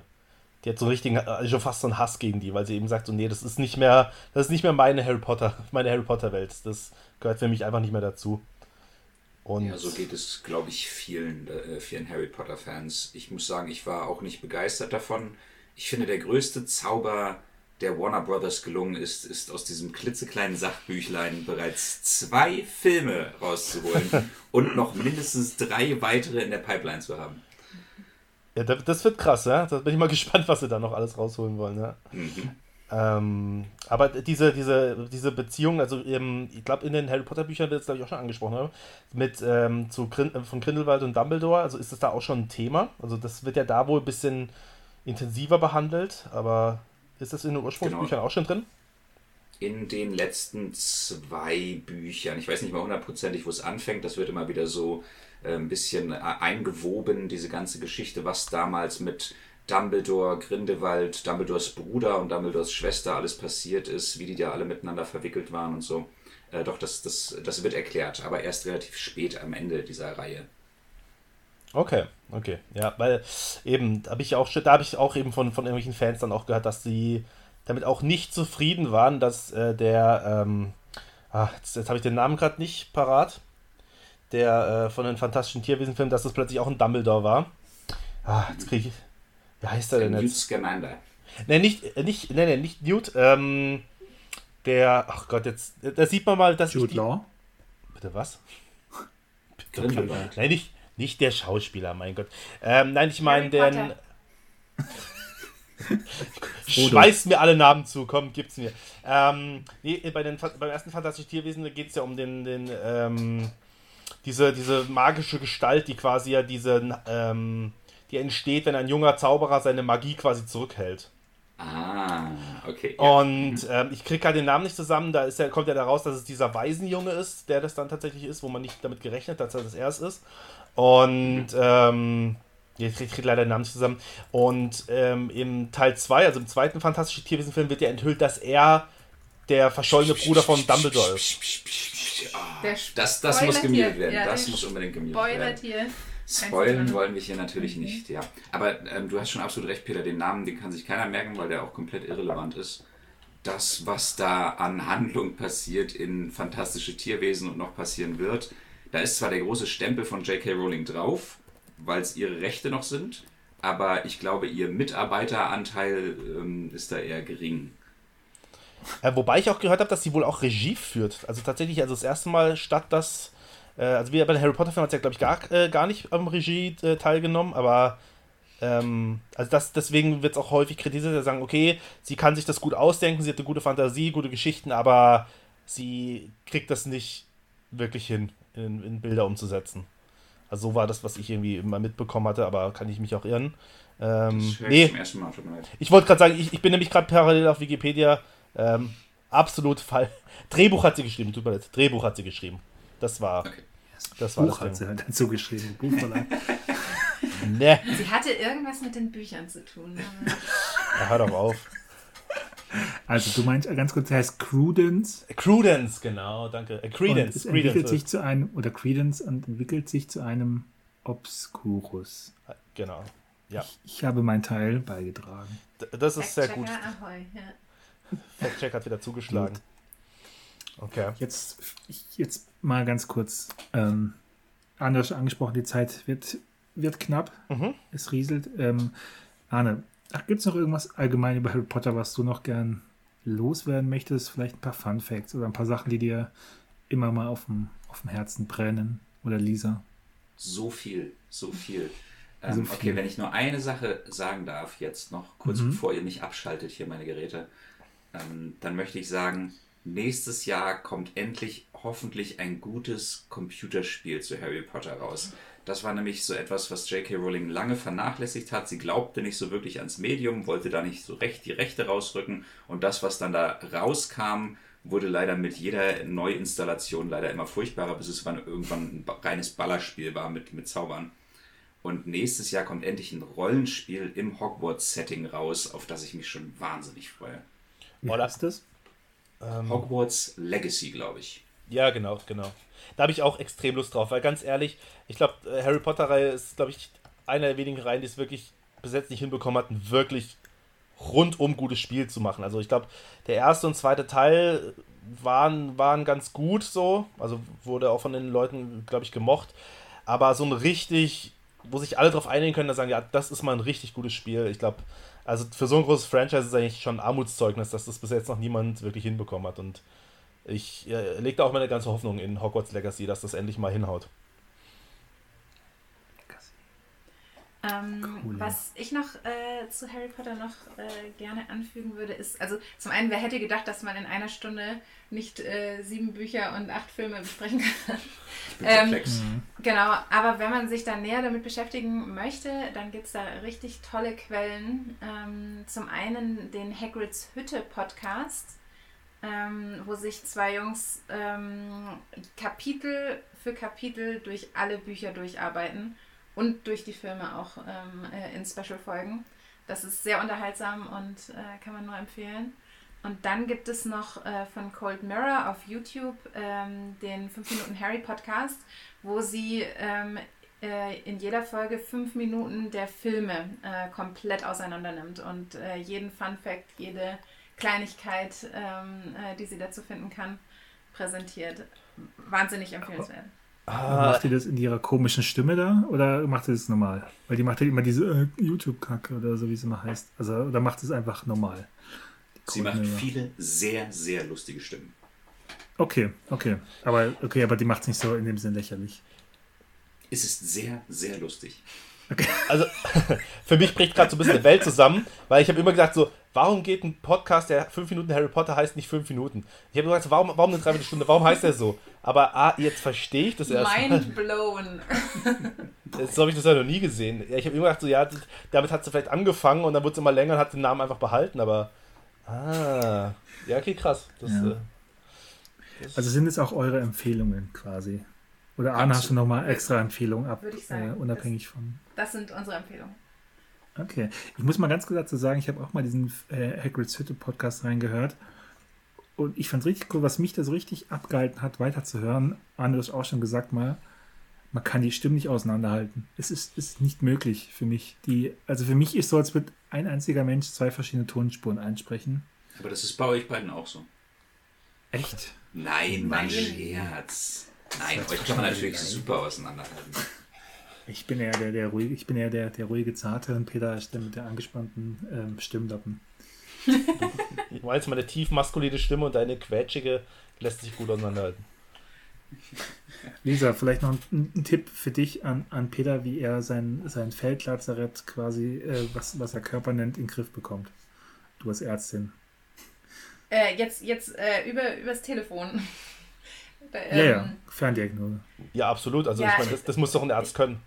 die hat so einen richtigen, also schon fast so einen Hass gegen die, weil sie eben sagt, so, nee, das ist nicht mehr, das ist nicht mehr meine Harry Potter, meine Harry Potter-Welt. Das gehört für mich einfach nicht mehr dazu. Und ja, so geht es, glaube ich, vielen, äh, vielen Harry Potter-Fans. Ich muss sagen, ich war auch nicht begeistert davon. Ich finde, der größte Zauber der Warner Brothers gelungen ist, ist aus diesem klitzekleinen Sachbüchlein bereits zwei Filme rauszuholen und noch mindestens drei weitere in der Pipeline zu haben. Ja, das wird krass, ja. Da bin ich mal gespannt, was sie da noch alles rausholen wollen, ja. Mhm. Ähm, aber diese, diese, diese Beziehung, also eben, ich glaube, in den Harry Potter Büchern wird es, glaube ich, auch schon angesprochen, oder? mit ähm, zu Grin von Grindelwald und Dumbledore, also ist das da auch schon ein Thema? Also das wird ja da wohl ein bisschen intensiver behandelt, aber ist das in den Ursprungsbüchern genau. auch schon drin? In den letzten zwei Büchern. Ich weiß nicht mal hundertprozentig, wo es anfängt. Das wird immer wieder so äh, ein bisschen äh, eingewoben, diese ganze Geschichte, was damals mit Dumbledore, Grindelwald, Dumbledores Bruder und Dumbledores Schwester alles passiert ist, wie die da alle miteinander verwickelt waren und so. Äh, doch, das, das, das wird erklärt, aber erst relativ spät am Ende dieser Reihe. Okay, okay. Ja, weil eben, da habe ich auch, da habe ich auch eben von, von irgendwelchen Fans dann auch gehört, dass sie damit auch nicht zufrieden waren, dass äh, der, ähm, ah, jetzt, jetzt habe ich den Namen gerade nicht parat, der äh, von den fantastischen Tierwesenfilmen, dass das plötzlich auch ein Dumbledore war. Ah, jetzt kriege ich. Wie heißt er denn jetzt? Newt Scamander. Nee, nicht, äh, nicht, nee, nee, nicht Newt, ähm, der, ach Gott, jetzt, da sieht man mal, dass Jude ich die, Law? Bitte was? Bitte, nein, nicht, nicht der Schauspieler, mein Gott. Ähm, nein, ich meine den. Schmeißt mir alle Namen zu, komm, gibt's mir. Ähm, nee, bei den, beim ersten Fantastischen Tierwesen geht es ja um den, den ähm, diese, diese magische Gestalt, die quasi ja diese, ähm, die entsteht, wenn ein junger Zauberer seine Magie quasi zurückhält. Ah, okay. Ja. Und ähm, ich kriege halt den Namen nicht zusammen, da ist ja, kommt ja daraus, dass es dieser Waisenjunge ist, der das dann tatsächlich ist, wo man nicht damit gerechnet hat, dass er es ist. Und ähm, ich kriege leider den Namen nicht zusammen. Und ähm, im Teil 2, also im zweiten Fantastischen Tierwesen-Film, wird ja enthüllt, dass er der verschollene Bruder von Dumbledore ist. Das, das muss gemutet werden. Ja, das muss unbedingt gemutet werden. Hier. Spoilen wollen wir hier natürlich mhm. nicht, ja. Aber ähm, du hast schon absolut recht, Peter. Den Namen, den kann sich keiner merken, weil der auch komplett irrelevant ist. Das, was da an Handlung passiert in Fantastische Tierwesen und noch passieren wird, da ist zwar der große Stempel von J.K. Rowling drauf, weil es ihre Rechte noch sind, aber ich glaube, ihr Mitarbeiteranteil ähm, ist da eher gering. Äh, wobei ich auch gehört habe, dass sie wohl auch Regie führt. Also tatsächlich, also das erste Mal statt das, äh, also wie bei den Harry Potter-Filmen hat sie ja, glaube ich, gar, äh, gar nicht am Regie äh, teilgenommen, aber ähm, also das, deswegen wird es auch häufig kritisiert, dass sie sagen, okay, sie kann sich das gut ausdenken, sie hat eine gute Fantasie, gute Geschichten, aber sie kriegt das nicht wirklich hin in, in Bilder umzusetzen. Also so war das, was ich irgendwie immer mitbekommen hatte, aber kann ich mich auch irren. Ähm, nee, ich wollte gerade sagen, ich, ich bin nämlich gerade parallel auf Wikipedia. Ähm, absolut Fall. Drehbuch hat sie geschrieben, tut mir leid. Drehbuch hat sie geschrieben. Das war. Okay. Das war Buch das hat sie halt dazu geschrieben. Buchverlag. nee. Sie hatte irgendwas mit den Büchern zu tun. ja, hör doch auf. Also du meinst ganz kurz, der heißt Credence. Credence, genau, danke. Äh, Credence. Und es entwickelt Credence. sich zu einem, oder Credence und entwickelt sich zu einem Obscurus. Genau. Ja. Ich, ich habe meinen Teil beigetragen. das ist sehr gut. Ahoi, ja. Fact-Check hat wieder zugeschlagen. Gut. Okay. Jetzt, jetzt mal ganz kurz. Ähm, anders angesprochen, die Zeit wird, wird knapp. Mhm. Es rieselt. Ähm, Arne, Gibt es noch irgendwas allgemein über Harry Potter, was du noch gern loswerden möchtest? Vielleicht ein paar Fun Facts oder ein paar Sachen, die dir immer mal auf dem, auf dem Herzen brennen? Oder Lisa? So viel, so viel. Ähm, so okay, wenn ich nur eine Sache sagen darf, jetzt noch, kurz mhm. bevor ihr mich abschaltet, hier meine Geräte, ähm, dann möchte ich sagen, nächstes Jahr kommt endlich hoffentlich ein gutes Computerspiel zu Harry Potter raus. Das war nämlich so etwas, was J.K. Rowling lange vernachlässigt hat. Sie glaubte nicht so wirklich ans Medium, wollte da nicht so recht die Rechte rausrücken. Und das, was dann da rauskam, wurde leider mit jeder Neuinstallation leider immer furchtbarer, bis es irgendwann ein reines Ballerspiel war mit, mit Zaubern. Und nächstes Jahr kommt endlich ein Rollenspiel im Hogwarts-Setting raus, auf das ich mich schon wahnsinnig freue. Wie heißt das? Ähm, Hogwarts Legacy, glaube ich. Ja, genau, genau. Da habe ich auch extrem Lust drauf, weil ganz ehrlich, ich glaube, äh, Harry Potter-Reihe ist, glaube ich, einer der wenigen Reihen, die es wirklich bis jetzt nicht hinbekommen hat, ein wirklich rundum gutes Spiel zu machen. Also ich glaube, der erste und zweite Teil waren, waren ganz gut so, also wurde auch von den Leuten, glaube ich, gemocht. Aber so ein richtig, wo sich alle drauf einigen können, dass sagen, ja, das ist mal ein richtig gutes Spiel. Ich glaube, also für so ein großes Franchise ist es eigentlich schon ein Armutszeugnis, dass das bis jetzt noch niemand wirklich hinbekommen hat. Und ich äh, lege da auch meine ganze Hoffnung in Hogwarts Legacy, dass das endlich mal hinhaut. Ähm, cool. Was ich noch äh, zu Harry Potter noch äh, gerne anfügen würde, ist, also zum einen, wer hätte gedacht, dass man in einer Stunde nicht äh, sieben Bücher und acht Filme besprechen kann. ähm, mhm. Genau, aber wenn man sich da näher damit beschäftigen möchte, dann gibt es da richtig tolle Quellen. Ähm, zum einen den Hagrids Hütte Podcast, ähm, wo sich zwei Jungs ähm, Kapitel für Kapitel durch alle Bücher durcharbeiten und durch die Filme auch ähm, äh, in Special-Folgen. Das ist sehr unterhaltsam und äh, kann man nur empfehlen. Und dann gibt es noch äh, von Cold Mirror auf YouTube ähm, den 5 Minuten Harry Podcast, wo sie ähm, äh, in jeder Folge 5 Minuten der Filme äh, komplett auseinander nimmt und äh, jeden Fun Fact, jede Kleinigkeit, ähm, äh, die sie dazu finden kann, präsentiert. Wahnsinnig empfehlenswert. Ah. Macht ihr das in ihrer komischen Stimme da oder macht ihr das normal? Weil die macht ja immer diese äh, YouTube-Kacke oder so, wie es immer heißt. Also, oder macht es einfach normal? Sie macht viele sehr, sehr lustige Stimmen. Okay, okay. Aber okay, aber die macht es nicht so in dem Sinn lächerlich. Es ist sehr, sehr lustig. Okay. Also für mich bricht gerade so ein bisschen die Welt zusammen, weil ich habe immer gesagt so, warum geht ein Podcast, der 5 Minuten Harry Potter heißt, nicht 5 Minuten? Ich habe gesagt, warum, warum eine Dreiviertelstunde, warum heißt der so? Aber ah, jetzt verstehe ich das erst. Mind blown. so habe ich das ja noch nie gesehen. Ich habe immer gedacht, so, ja, damit hat sie vielleicht angefangen und dann wurde es immer länger und hat den Namen einfach behalten, aber. Ah. Ja, okay, krass. Das, ja. äh, das also sind es auch eure Empfehlungen quasi? Oder Arne, hast du nochmal extra Empfehlungen ab, Würde ich sagen, äh, unabhängig das, von. Das sind unsere Empfehlungen. Okay. Ich muss mal ganz kurz dazu sagen, ich habe auch mal diesen äh, Hagrid's Hütte Podcast reingehört. Und ich fand es richtig cool, was mich da so richtig abgehalten hat, weiterzuhören. Arne, du hast auch schon gesagt mal, man kann die Stimmen nicht auseinanderhalten. Es ist, ist nicht möglich für mich. Die, also für mich ist so, als würde ein einziger Mensch zwei verschiedene Tonspuren einsprechen. Aber das ist bei euch beiden auch so. Echt? Nein, mein Scherz. Nein, euch kann man natürlich super auseinanderhalten. Ich bin eher der, der ruhige, ich bin eher der, der ruhige Zarte und Peter ist der mit der angespannten ähm, Stimmlappen. ich weiß, meine tief maskuline Stimme und deine quetschige lässt sich gut auseinanderhalten. Lisa, vielleicht noch ein, ein, Tipp für dich an, an Peter, wie er sein, sein Feldlazarett quasi, äh, was, was er Körper nennt, in den Griff bekommt. Du als Ärztin. Äh, jetzt jetzt äh, über, übers Telefon. ähm, ja, ja, Ferndiagnose. Ja, absolut. Also ja, ich meine, das, das muss doch ein Arzt können.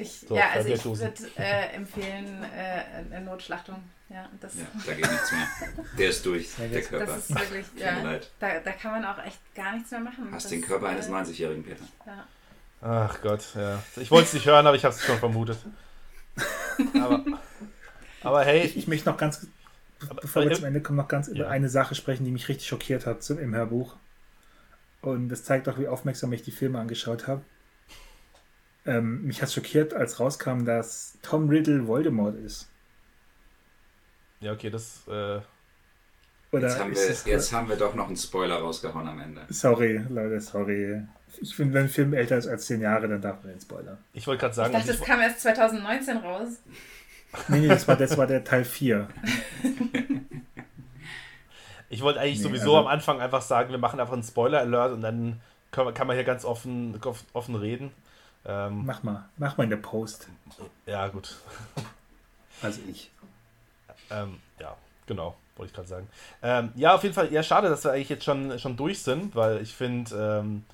Ich, so, ja, also ich würde äh, empfehlen, äh, eine Notschlachtung. Ja, das ja, da geht nichts mehr. Der ist durch, der Körper. Das ist wirklich, ja, da, da kann man auch echt gar nichts mehr machen. Hast das, den Körper eines 90-jährigen, Peter. Ja. Ach Gott, ja. Ich wollte es nicht hören, aber ich habe es schon vermutet. Aber, aber hey. Ich, ich möchte noch ganz, bevor wir zum Ende kommen, noch ganz ja. über eine Sache sprechen, die mich richtig schockiert hat im Hörbuch. Und das zeigt auch, wie aufmerksam ich die Filme angeschaut habe. Ähm, mich hat schockiert, als rauskam, dass Tom Riddle Voldemort ist. Ja, okay, das. Äh... Oder jetzt, haben wir, jetzt haben wir doch noch einen Spoiler rausgehauen am Ende. Sorry, Leute, sorry. Ich finde, wenn ein Film älter ist als 10 Jahre, dann darf man den Spoiler. Ich wollte gerade sagen. Ich dachte, das kam erst 2019 raus. Nee, nee, das war, das war der Teil 4. ich wollte eigentlich nee, sowieso also, am Anfang einfach sagen, wir machen einfach einen Spoiler-Alert und dann kann man, kann man hier ganz offen, offen reden. Ähm, Mach mal, mach mal in der Post. ja, gut. Also ich. Ähm, ja, genau, wollte ich gerade sagen. Ähm, ja, auf jeden Fall, ja, schade, dass wir eigentlich jetzt schon, schon durch sind, weil ich finde, ähm,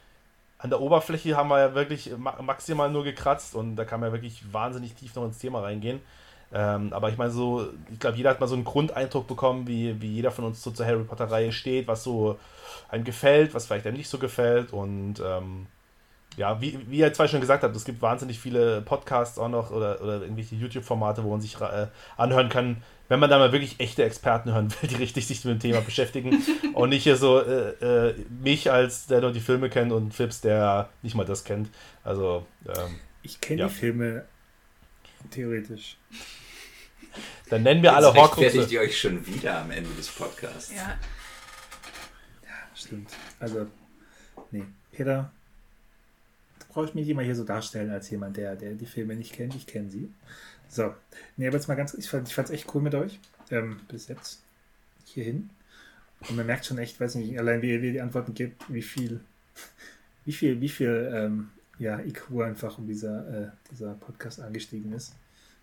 an der Oberfläche haben wir ja wirklich ma maximal nur gekratzt und da kann man ja wirklich wahnsinnig tief noch ins Thema reingehen. Ähm, aber ich meine, so, ich glaube, jeder hat mal so einen Grundeindruck bekommen, wie, wie jeder von uns so zur Harry Potter-Reihe steht, was so einem gefällt, was vielleicht einem nicht so gefällt und ähm, ja, wie, wie ihr zwei schon gesagt habt, es gibt wahnsinnig viele Podcasts auch noch oder, oder irgendwelche YouTube-Formate, wo man sich äh, anhören kann, wenn man da mal wirklich echte Experten hören will, die richtig sich mit dem Thema beschäftigen und nicht hier so äh, äh, mich als der nur die Filme kennt und Fips, der nicht mal das kennt. Also, ähm, Ich kenne Ja. die Filme theoretisch. dann nennen wir alle Jetzt rechtfertigt Horcruxe. ihr euch schon wieder am Ende des Podcasts. Ja, Stimmt. Also, nee. Peter, du brauchst mich immer hier so darstellen als jemand, der, der die Filme nicht kennt. Ich kenne sie. So. Nee, aber jetzt mal ganz, ich fand es echt cool mit euch. Ähm, bis jetzt. Hierhin. Und man merkt schon echt, weiß nicht, allein wie ihr die Antworten gibt, wie viel, wie viel, wie viel, ähm, ja, IQ einfach um dieser, äh, dieser Podcast angestiegen ist.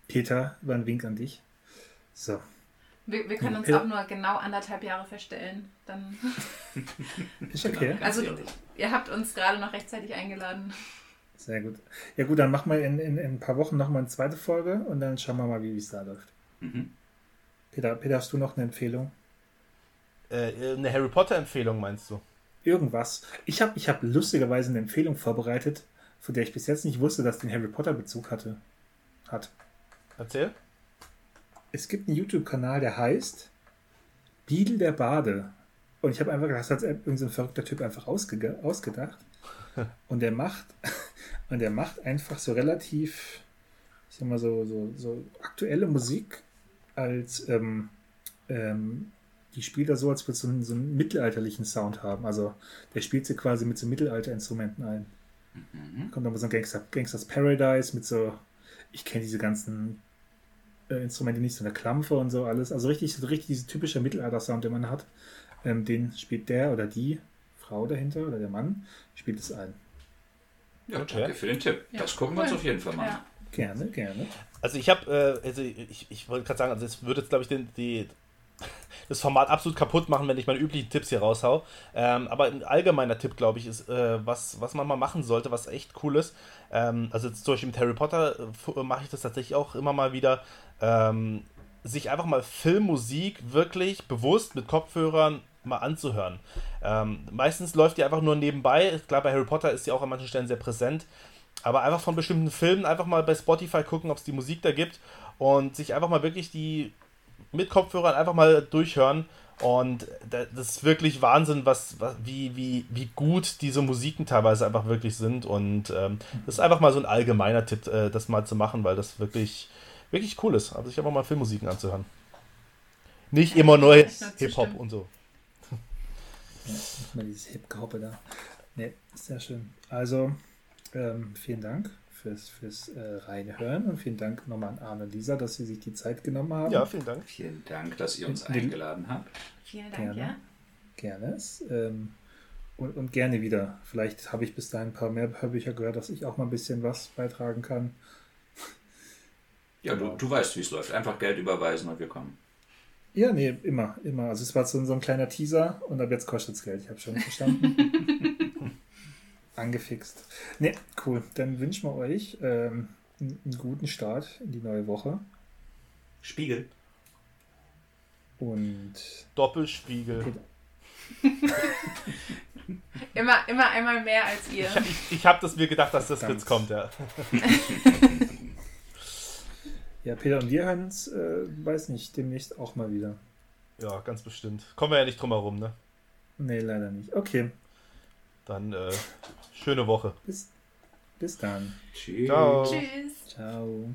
Peter, war ein Wink an dich. So. wir, wir können uns Ja. auch nur genau anderthalb Jahre verstellen. Dann, Ist okay. Also- ihr habt uns gerade noch rechtzeitig eingeladen. Sehr gut. Ja gut, dann machen wir in, in, in ein paar Wochen nochmal eine zweite Folge und dann schauen wir mal, wie es da läuft. Mhm. Peter, Peter, hast du noch eine Empfehlung? Äh, eine Harry Potter-Empfehlung meinst du? Irgendwas. Ich habe ich hab lustigerweise eine Empfehlung vorbereitet, von der ich bis jetzt nicht wusste, dass die einen Harry Potter Bezug hatte. Hat. Erzähl. Es gibt einen YouTube-Kanal, der heißt Biedel der Bade. Und ich habe einfach gedacht, das hat irgendein so ein verrückter Typ einfach ausge ausgedacht. Und der macht, und der macht einfach so relativ, ich sag mal so, so, so aktuelle Musik als, ähm, ähm, die spielt er so, als würde es so einen, so einen mittelalterlichen Sound haben. Also der spielt sie quasi mit so Mittelalter-Instrumenten ein. Mhm. Kommt aber so ein Gangster, Gangsters Paradise mit so, ich kenne diese ganzen äh, Instrumente nicht, so eine Klampfe und so alles. Also richtig, so richtig dieser typische Mittelalter-Sound, den man hat. Ähm, den spielt der oder die Frau dahinter oder der Mann, spielt es ein. Ja, Okay. danke für den Tipp. Ja, das gucken wir uns auf jeden Fall mal an. Ja. Gerne, gerne. Also ich habe, äh, also ich, ich wollte gerade sagen, also es würde jetzt glaube ich den, die, das Format absolut kaputt machen, wenn ich meine üblichen Tipps hier raushau. Ähm, aber ein allgemeiner Tipp, glaube ich, ist, äh, was, was man mal machen sollte, was echt cool ist. Ähm, also jetzt zum Beispiel mit Harry Potter äh, mache ich das tatsächlich auch immer mal wieder. Ähm, sich einfach mal Filmmusik wirklich bewusst mit Kopfhörern mal anzuhören. Ähm, meistens läuft die einfach nur nebenbei. Klar, bei Harry Potter ist die auch an manchen Stellen sehr präsent. Aber einfach von bestimmten Filmen einfach mal bei Spotify gucken, ob es die Musik da gibt und sich einfach mal wirklich die mit Kopfhörern einfach mal durchhören. Und da- das ist wirklich Wahnsinn, was, was wie, wie, wie gut diese Musiken teilweise einfach wirklich sind. Und ähm, das ist einfach mal so ein allgemeiner Tipp, äh, das mal zu machen, weil das wirklich, wirklich cool ist. Also sich einfach mal Filmmusiken anzuhören. Nicht immer nur Hip-Hop und so. Ja, mal dieses Hip-Gehoppe da. Ne, sehr schön. Also, ähm, vielen Dank fürs, fürs äh, Reinhören und vielen Dank nochmal an Arne und Lisa, dass sie sich die Zeit genommen haben. Ja, vielen Dank. Vielen Dank, dass ihr uns eingeladen habt. Vielen Dank, Gerne. ja. Gerne. Ähm, und, und gerne wieder. Vielleicht habe ich bis dahin ein paar mehr Hörbücher gehört, dass ich auch mal ein bisschen was beitragen kann. Ja, du, du weißt, wie es läuft. Einfach Geld überweisen und wir kommen. Ja, nee, immer, immer. Also es war so, so ein kleiner Teaser und ab jetzt kostet es Geld. Ich habe schon verstanden. Angefixt. Nee, cool. Dann wünschen wir euch ähm, einen guten Start in die neue Woche. Spiegel. Und Doppelspiegel. Immer, immer einmal mehr als ihr. Ich, ich habe das mir gedacht, dass das Ganz. jetzt kommt, ja. ja, Peter und wir hören uns, äh, weiß nicht, demnächst auch mal wieder. Ja, ganz bestimmt. Kommen wir ja nicht drum herum, ne? Nee, leider nicht. Okay, Dann äh, schöne Woche. bis, bis dann. Tschüss. Ciao. Tschüss. Ciao.